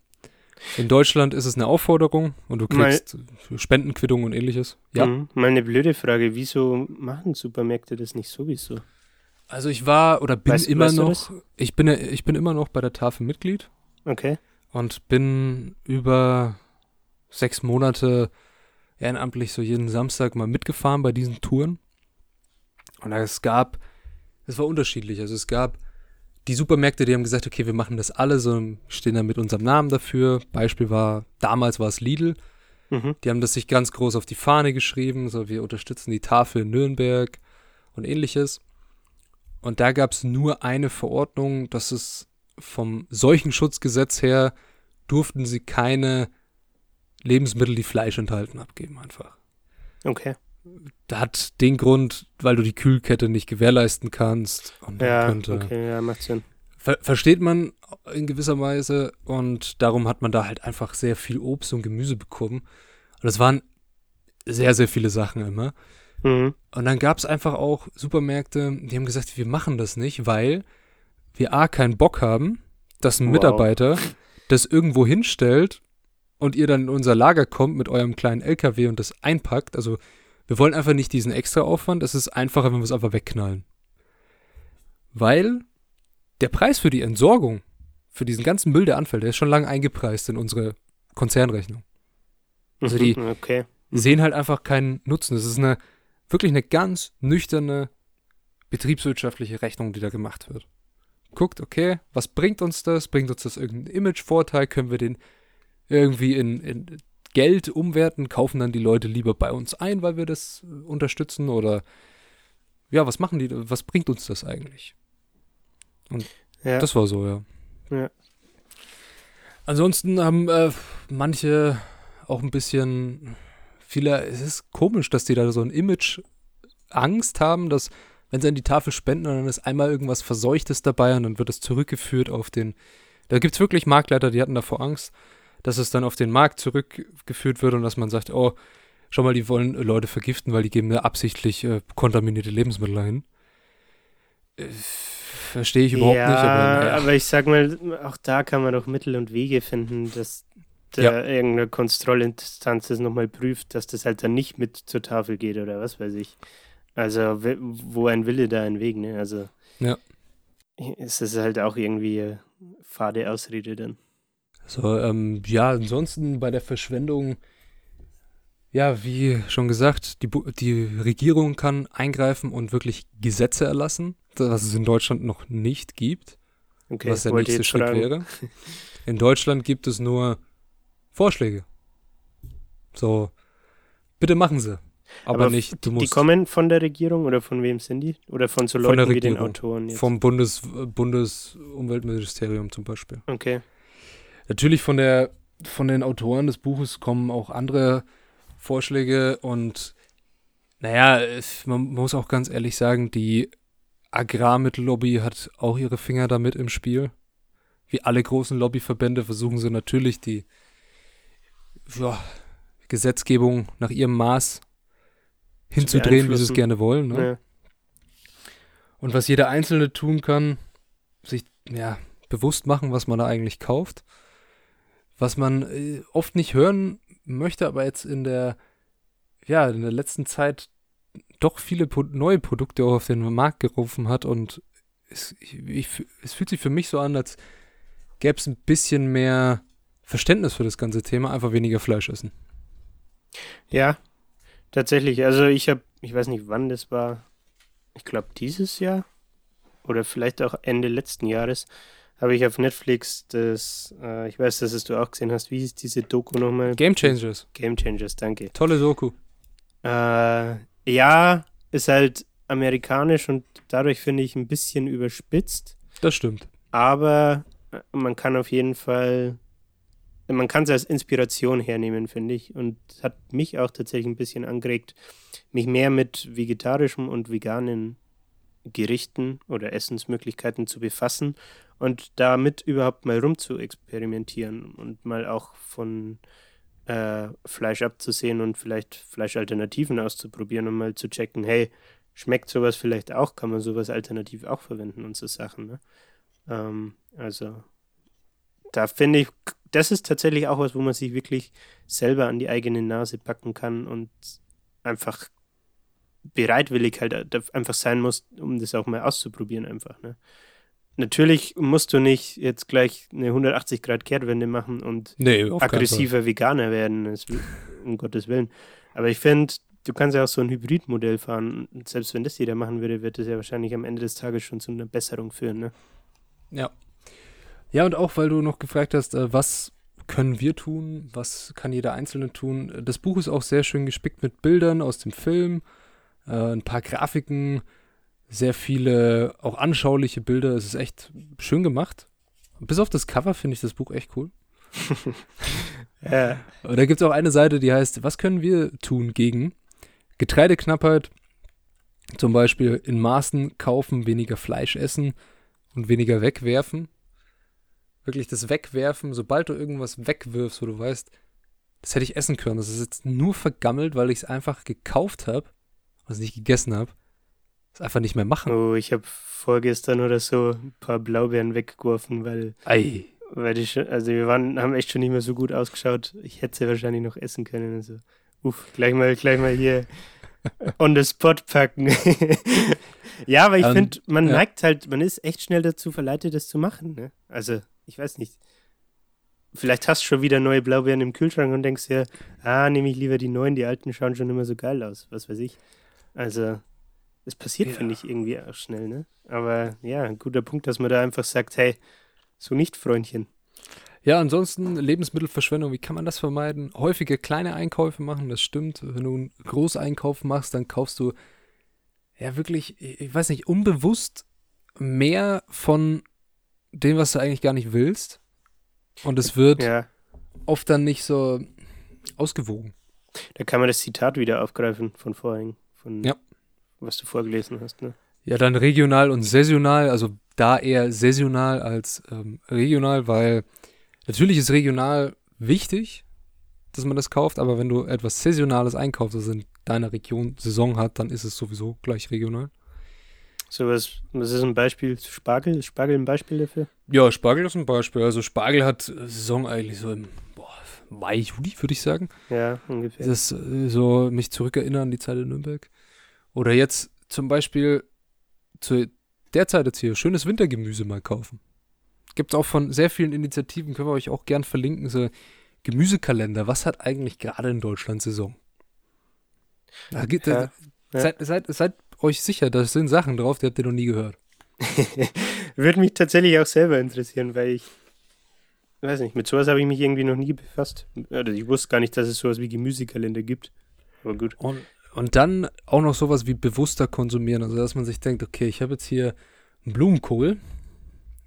In Deutschland ist es eine Aufforderung und du kriegst Spendenquittung und ähnliches. Ja. Mhm. Mal eine blöde Frage, wieso machen Supermärkte das nicht sowieso? Also ich war oder bin Weißt- immer weißt noch, ich bin ich bin immer noch bei der Tafel Mitglied Okay. und bin über sechs Monate ehrenamtlich so jeden Samstag mal mitgefahren bei diesen Touren. Und es gab, es war unterschiedlich. Also es gab die Supermärkte, die haben gesagt, okay, wir machen das alle, so stehen da mit unserem Namen dafür. Beispiel war, damals war es Lidl. Mhm. Die haben das sich ganz groß auf die Fahne geschrieben, so wir unterstützen die Tafel in Nürnberg und ähnliches. Und da gab es nur eine Verordnung, dass es vom Seuchenschutzgesetz her durften sie keine Lebensmittel, die Fleisch enthalten, abgeben einfach. Okay. Da hat den Grund, weil du die Kühlkette nicht gewährleisten kannst. Ja, könnte, okay, ja, macht Sinn. Ver versteht man in gewisser Weise und darum hat man da halt einfach sehr viel Obst und Gemüse bekommen. Und es waren sehr, sehr viele Sachen immer. Mhm. Und dann gab es einfach auch Supermärkte, die haben gesagt, wir machen das nicht, weil wir A, keinen Bock haben, dass ein Wow. Mitarbeiter das irgendwo hinstellt und ihr dann in unser Lager kommt mit eurem kleinen LKW und das einpackt. Also wir wollen einfach nicht diesen extra Aufwand, es ist einfacher, wenn wir es einfach wegknallen. Weil der Preis für die Entsorgung, für diesen ganzen Müll, der anfällt, der ist schon lange eingepreist in unsere Konzernrechnung. Also die- Mhm, Okay. sehen halt einfach keinen Nutzen. Das ist eine wirklich eine ganz nüchterne betriebswirtschaftliche Rechnung, die da gemacht wird. Guckt, okay, was bringt uns das? Bringt uns das irgendeinen Imagevorteil? Können wir den irgendwie in, in Geld umwerten? Kaufen dann die Leute lieber bei uns ein, weil wir das äh, unterstützen? Oder ja, was machen die? Was bringt uns das eigentlich? Ja. Das war so, ja. Ja. Ansonsten haben äh, manche auch ein bisschen viele, es ist komisch, dass die da so ein Image Angst haben, dass wenn sie an die Tafel spenden und dann ist einmal irgendwas Verseuchtes dabei und dann wird es zurückgeführt auf den, da gibt es wirklich Marktleiter, die hatten davor Angst, dass es dann auf den Markt zurückgeführt wird und dass man sagt, oh, schau mal, die wollen äh, Leute vergiften, weil die geben da absichtlich äh, kontaminierte Lebensmittel dahin. Äh, Verstehe ich überhaupt ja, nicht, aber aber ich sag mal, auch da kann man doch Mittel und Wege finden, dass da Ja. irgendeine Kontrollinstanz das nochmal prüft, dass das halt dann nicht mit zur Tafel geht oder was weiß ich. Also, wo ein Wille, da ein Weg, ne? Also, Ja. es ist halt auch irgendwie eine fade Ausrede dann. So, ähm, ja, ansonsten bei der Verschwendung, ja, wie schon gesagt, die, die Regierung kann eingreifen und wirklich Gesetze erlassen, was es in Deutschland noch nicht gibt, Okay, was der nächste Schritt fragen. wäre. In Deutschland gibt es nur Vorschläge. So, bitte machen sie. Aber, f- nicht, du die, musst die kommen von der Regierung oder von wem sind die? Oder von so Von Leuten wie den. Autoren jetzt? vom Bundes, Bundesumweltministerium zum Beispiel. okay. Natürlich von der von den Autoren des Buches kommen auch andere Vorschläge und naja, man muss auch ganz ehrlich sagen, die Agrarmittellobby hat auch ihre Finger damit im Spiel. Wie alle großen Lobbyverbände versuchen sie natürlich die ja, Gesetzgebung nach ihrem Maß hinzudrehen, wie sie es gerne wollen. Ne? Ja. Und was jeder Einzelne tun kann, sich ja, bewusst machen, was man da eigentlich kauft. Was man äh, oft nicht hören möchte, aber jetzt in der, ja, in der letzten Zeit doch viele neue Produkte auch auf den Markt gerufen hat und es, ich, es fühlt sich für mich so an, als gäbe es ein bisschen mehr Verständnis für das ganze Thema, einfach weniger Fleisch essen. Ja, tatsächlich. Also ich habe, ich weiß nicht wann das war, ich glaube dieses Jahr oder vielleicht auch Ende letzten Jahres, habe ich auf Netflix das, äh, ich weiß, dass es du auch gesehen hast, wie hieß diese Doku nochmal? Game Changers, Game Changers, danke. tolle Doku. Äh, ja, ist halt amerikanisch und dadurch finde ich ein bisschen überspitzt, Das stimmt. aber äh, man kann auf jeden Fall, man kann es als Inspiration hernehmen, finde ich, und hat mich auch tatsächlich ein bisschen angeregt, mich mehr mit vegetarischem und veganen Gerichten oder Essensmöglichkeiten zu befassen und damit überhaupt mal rum zu experimentieren und mal auch von äh, Fleisch abzusehen und vielleicht Fleischalternativen auszuprobieren und mal zu checken, hey, schmeckt sowas vielleicht auch, kann man sowas alternativ auch verwenden und so Sachen. Ne? Ähm, also da finde ich, das ist tatsächlich auch was, wo man sich wirklich selber an die eigene Nase packen kann und einfach bereitwillig halt einfach sein muss, um das auch mal auszuprobieren einfach. Ne? Natürlich musst du nicht jetzt gleich eine 180 Grad Kehrtwende machen und nee, aggressiver Veganer werden, um Gottes Willen. Aber ich finde, du kannst ja auch so ein Hybridmodell fahren. Und selbst wenn das jeder machen würde, wird das ja wahrscheinlich am Ende des Tages schon zu einer Besserung führen. Ne? Ja. Ja, und auch weil du noch gefragt hast, äh, was können wir tun, was kann jeder Einzelne tun. Das Buch ist auch sehr schön gespickt mit Bildern aus dem Film, äh, ein paar Grafiken, sehr viele auch anschauliche Bilder. Es ist echt schön gemacht. Bis auf das Cover finde ich das Buch echt cool. ja. Und da gibt es auch eine Seite, die heißt, was können wir tun gegen Getreideknappheit? Zum Beispiel in Maßen kaufen, weniger Fleisch essen und weniger wegwerfen. Wirklich das Wegwerfen, sobald du irgendwas wegwirfst, wo du weißt, das hätte ich essen können. Das ist jetzt nur vergammelt, weil ich es einfach gekauft habe, was ich gegessen habe das einfach nicht mehr machen. Oh, ich habe vorgestern oder so ein paar Blaubeeren weggeworfen, weil. Ei. Weil die schon, also wir waren, haben echt schon nicht mehr so gut ausgeschaut. Ich hätte sie wahrscheinlich noch essen können. Also, uff, gleich mal, gleich mal hier on the spot packen. ja, aber ich um, finde, man ja. neigt halt, man ist echt schnell dazu verleitet, das zu machen. Ne? Also, ich weiß nicht. Vielleicht hast du schon wieder neue Blaubeeren im Kühlschrank und denkst dir, ah, nehme ich lieber die neuen, die alten schauen schon immer so geil aus, was weiß ich. Also, das passiert, ja. finde ich, irgendwie auch schnell, ne? Aber ja, ein guter Punkt, dass man da einfach sagt, hey, so nicht, Freundchen. Ja, ansonsten Lebensmittelverschwendung, wie kann man das vermeiden? Häufige kleine Einkäufe machen, das stimmt. Wenn du einen Großeinkauf machst, dann kaufst du ja wirklich, ich weiß nicht, unbewusst mehr von dem, was du eigentlich gar nicht willst. Und es wird ja. oft dann nicht so ausgewogen. Da kann man das Zitat wieder aufgreifen von vorhin. Von ja was du vorgelesen hast, ne? Ja, dann regional und saisonal, also da eher saisonal als ähm, regional, weil natürlich ist regional wichtig, dass man das kauft, aber wenn du etwas Saisonales einkaufst, das in deiner Region Saison hat, dann ist es sowieso gleich regional. So was, was ist ein Beispiel? Spargel? Ist Spargel ein Beispiel dafür? Ja, Spargel ist ein Beispiel. Also Spargel hat Saison eigentlich so im boah, Mai, Juli, würde ich sagen. Ja, ungefähr. Das äh, so mich zurückerinnern an die Zeit in Nürnberg. Oder jetzt zum Beispiel zu der Zeit jetzt hier schönes Wintergemüse mal kaufen. Gibt es auch von sehr vielen Initiativen, können wir euch auch gern verlinken, so Gemüsekalender. Was hat eigentlich gerade in Deutschland Saison? Da gibt, ja, da, ja. Seid, seid, seid euch sicher, da sind Sachen drauf, die habt ihr noch nie gehört. Würde mich tatsächlich auch selber interessieren, weil ich weiß nicht, mit sowas habe ich mich irgendwie noch nie befasst. Also ich wusste gar nicht, dass es sowas wie Gemüsekalender gibt. Aber gut. Und und dann auch noch sowas wie bewusster konsumieren. Also, dass man sich denkt, okay, ich habe jetzt hier einen Blumenkohl.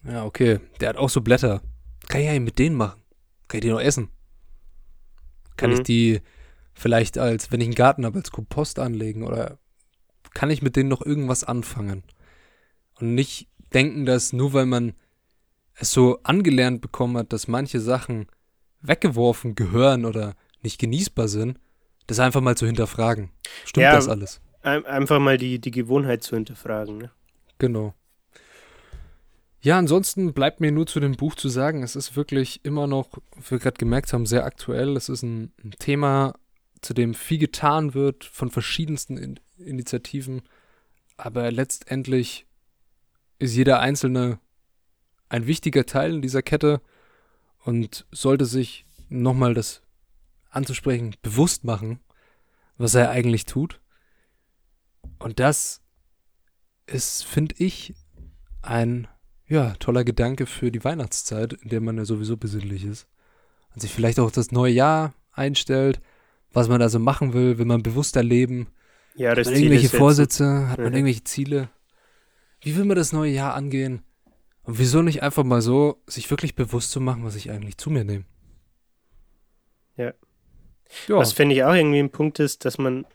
Ja, okay, der hat auch so Blätter. Kann ich ja mit denen machen. Kann ich die noch essen? Kann mhm. ich die vielleicht als, wenn ich einen Garten habe, als Kompost anlegen? Oder kann ich mit denen noch irgendwas anfangen? Und nicht denken, dass nur weil man es so angelernt bekommen hat, dass manche Sachen weggeworfen gehören oder nicht genießbar sind, das einfach mal zu hinterfragen. Stimmt ja, das alles? Einfach mal die, die Gewohnheit zu hinterfragen. Ne? Genau. Ja, ansonsten bleibt mir nur zu dem Buch zu sagen, es ist wirklich immer noch, wie wir gerade gemerkt haben, sehr aktuell. Es ist ein, ein Thema, zu dem viel getan wird von verschiedensten in Initiativen. Aber letztendlich ist jeder Einzelne ein wichtiger Teil in dieser Kette und sollte sich nochmal das anzusprechen, bewusst machen, was er eigentlich tut. Und das ist, finde ich, ein ja, toller Gedanke für die Weihnachtszeit, in der man ja sowieso besinnlich ist. Und sich vielleicht auch das neue Jahr einstellt, was man da so machen will, will man bewusster leben. Ja, das hat man Ziel irgendwelche Vorsätze, hat man irgendwelche Ziele. Wie will man das neue Jahr angehen? Und wieso nicht einfach mal so, sich wirklich bewusst zu machen, was ich eigentlich zu mir nehme? Ja. Ja. Was finde ich auch irgendwie ein Punkt ist, dass man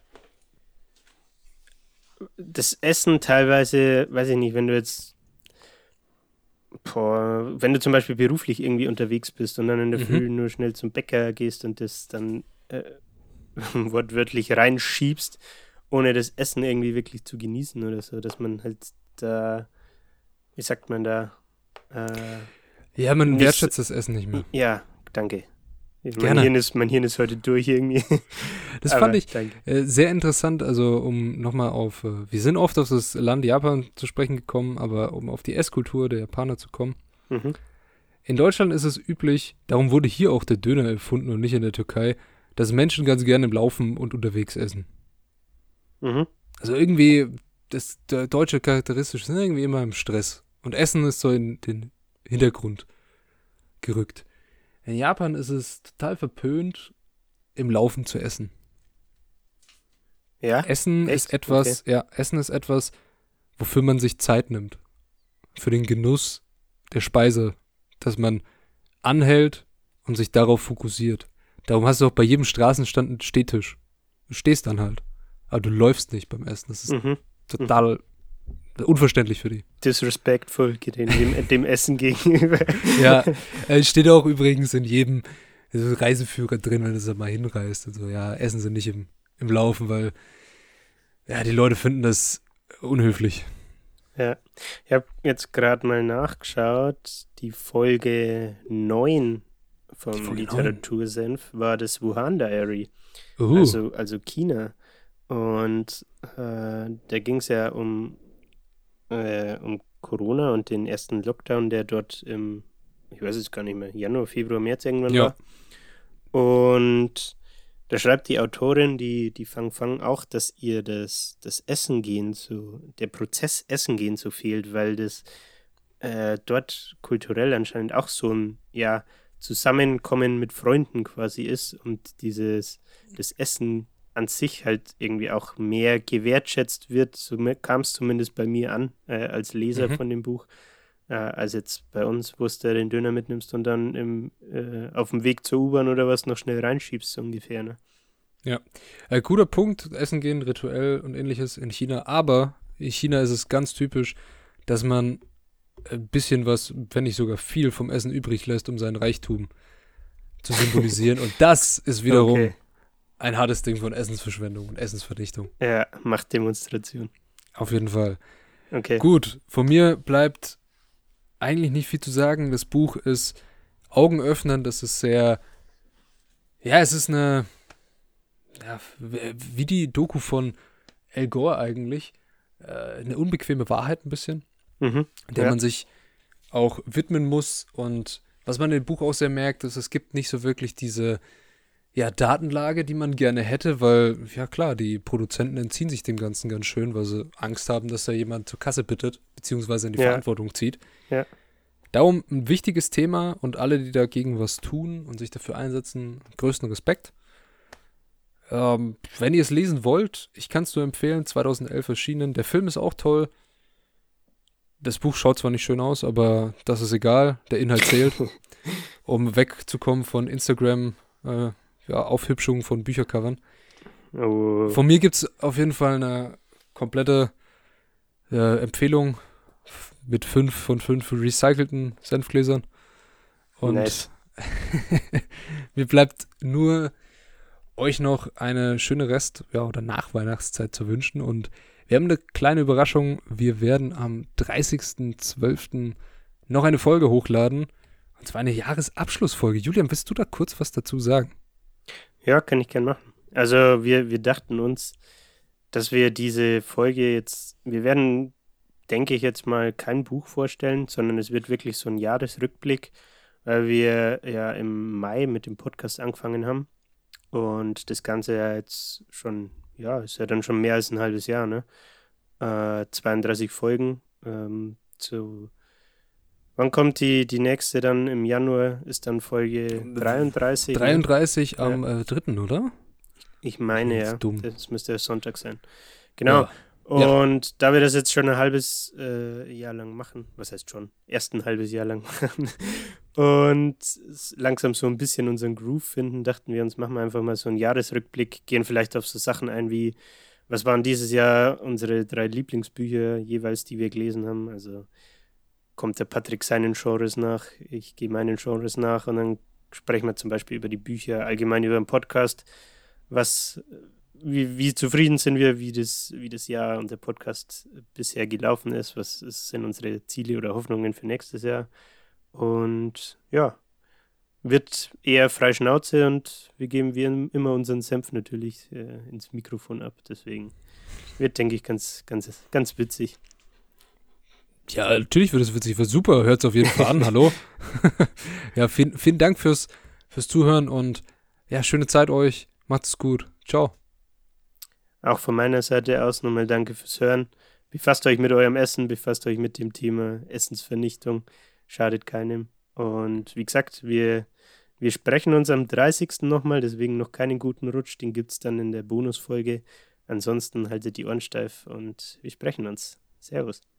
das Essen teilweise, weiß ich nicht, wenn du jetzt, boah, wenn du zum Beispiel beruflich irgendwie unterwegs bist und dann in der mhm. Früh nur schnell zum Bäcker gehst und das dann äh, wortwörtlich reinschiebst ohne das Essen irgendwie wirklich zu genießen oder so, dass man halt da, wie sagt man da, äh, Ja, man wertschätzt das Essen nicht mehr. ja, danke. Mein Gerne. Hirn, ist, mein Hirn ist heute durch irgendwie. Das fand ich äh, sehr interessant, also um nochmal auf, äh, wir sind oft auf das Land Japan zu sprechen gekommen, aber um auf die Esskultur der Japaner zu kommen. Mhm. In Deutschland ist es üblich, darum wurde hier auch der Döner erfunden und nicht in der Türkei, dass Menschen ganz gerne im Laufen und unterwegs essen. Mhm. Also irgendwie, das deutsche charakteristisch sind irgendwie immer im Stress. Und Essen ist so in den Hintergrund gerückt. In Japan ist es total verpönt, im Laufen zu essen. Ja, Essen Echt? ist etwas, ja, Essen ist etwas, wofür man sich Zeit nimmt. Für den Genuss der Speise, dass man anhält und sich darauf fokussiert. Darum hast du auch bei jedem Straßenstand einen Stehtisch. Du stehst dann halt. Aber du läufst nicht beim Essen. Das ist mhm. total unverständlich für die. disrespectful dem, dem Essen gegenüber. Ja, äh, steht auch übrigens in jedem Reiseführer drin, wenn du da mal hinreist. Und so, ja, Essen sie nicht im, im Laufen, weil ja, die Leute finden das unhöflich. Ja, ich habe jetzt gerade mal nachgeschaut. Die Folge 9 vom Folge Literatursenf war das Wuhan Diary, Uh, also, also China. Und äh, da ging es ja um, äh, um Corona und den ersten Lockdown, der dort im, ich weiß es gar nicht mehr, Januar, Februar, März irgendwann Ja. war. Und da schreibt die Autorin, die, die Fang Fang, auch, dass ihr das, das Essen gehen so, der Prozess Essen gehen so fehlt, weil das äh, dort kulturell anscheinend auch so ein, ja, Zusammenkommen mit Freunden quasi ist und dieses, das Essen an sich halt irgendwie auch mehr gewertschätzt wird. So kam es zumindest bei mir an, äh, als Leser Mhm. von dem Buch, äh, als jetzt bei uns, wo du den Döner mitnimmst und dann im, äh, auf dem Weg zur U-Bahn oder was noch schnell reinschiebst, so ungefähr. Ne? äh, guter Punkt, Essen gehen, rituell und ähnliches in China. Aber in China ist es ganz typisch, dass man ein bisschen was, wenn nicht sogar viel vom Essen übrig lässt, um seinen Reichtum zu symbolisieren. und das ist wiederum Okay. Ein hartes Ding von Essensverschwendung und Essensverdichtung. Ja, Machtdemonstration. Auf jeden Fall. Okay. Gut, von mir bleibt eigentlich nicht viel zu sagen. Das Buch ist augenöffnend, das ist sehr, ja, es ist eine, ja, wie die Doku von Al Gore eigentlich, äh, eine unbequeme Wahrheit ein bisschen, Mhm. der Ja. man sich auch widmen muss. Und was man im Buch auch sehr merkt, ist, es gibt nicht so wirklich diese ja, Datenlage, die man gerne hätte, weil, ja klar, die Produzenten entziehen sich dem Ganzen ganz schön, weil sie Angst haben, dass da jemand zur Kasse bittet, beziehungsweise in die Ja. Verantwortung zieht. Ja. Darum ein wichtiges Thema und alle, die dagegen was tun und sich dafür einsetzen, größten Respekt. Ähm, wenn ihr es lesen wollt, ich kann es nur empfehlen, 2011 erschienen. Der Film ist auch toll. Das Buch schaut zwar nicht schön aus, aber das ist egal. Der Inhalt zählt. um wegzukommen von Instagram, äh, ja, Aufhübschung von Büchercovern. Oh, Von mir gibt es auf jeden Fall eine komplette äh, Empfehlung mit fünf von fünf recycelten Senfgläsern. Und Nice. mir bleibt nur euch noch eine schöne Rest- ja, oder Nachweihnachtszeit zu wünschen. Und wir haben eine kleine Überraschung. Wir werden am 30.12. noch eine Folge hochladen. Und zwar eine Jahresabschlussfolge. Julian, willst du da kurz was dazu sagen? Ja, kann ich gern machen. Also wir, wir dachten uns, dass wir diese Folge jetzt, wir werden, denke ich jetzt mal, kein Buch vorstellen, sondern es wird wirklich so ein Jahresrückblick, weil wir ja im Mai mit dem Podcast angefangen haben und das Ganze ja jetzt schon, ja, ist ja dann schon mehr als ein halbes Jahr, ne? Äh, 32 Folgen ähm, zu Wann kommt die, die nächste dann im Januar? Ist dann Folge 33? ne? 33 am äh, 3., oder? Ich meine Das ja. dumm. Das müsste ja Sonntag sein. Genau. Ja. Ja. Und da wir das jetzt schon ein halbes äh, Jahr lang machen, was heißt schon? Erst ein halbes Jahr lang machen und langsam so ein bisschen unseren Groove finden, dachten wir uns, machen wir einfach mal so einen Jahresrückblick, gehen vielleicht auf so Sachen ein wie, was waren dieses Jahr unsere drei Lieblingsbücher jeweils, die wir gelesen haben. Also kommt der Patrick seinen Genres nach, ich gehe meinen Genres nach und dann sprechen wir zum Beispiel über die Bücher, allgemein über den Podcast. Was, wie, wie zufrieden sind wir, wie das, wie das Jahr und der Podcast bisher gelaufen ist? Was sind unsere Ziele oder Hoffnungen für nächstes Jahr? Und ja, wird eher frei Schnauze und wir geben wie immer unseren Senf natürlich äh, ins Mikrofon ab. Deswegen wird, denke ich, ganz, ganz, ganz witzig. Ja, natürlich wird es witzig, wird super. Hört es auf jeden Fall an. Hallo. ja, vielen, vielen Dank fürs, fürs Zuhören und ja, schöne Zeit euch. Macht's gut. Ciao. Auch von meiner Seite aus nochmal danke fürs Hören. Befasst euch mit eurem Essen, befasst euch mit dem Thema Essensvernichtung. Schadet keinem. Und wie gesagt, wir, wir sprechen uns am 30. nochmal, deswegen noch keinen guten Rutsch. Den gibt es dann in der Bonusfolge. Ansonsten haltet die Ohren steif und wir sprechen uns. Servus.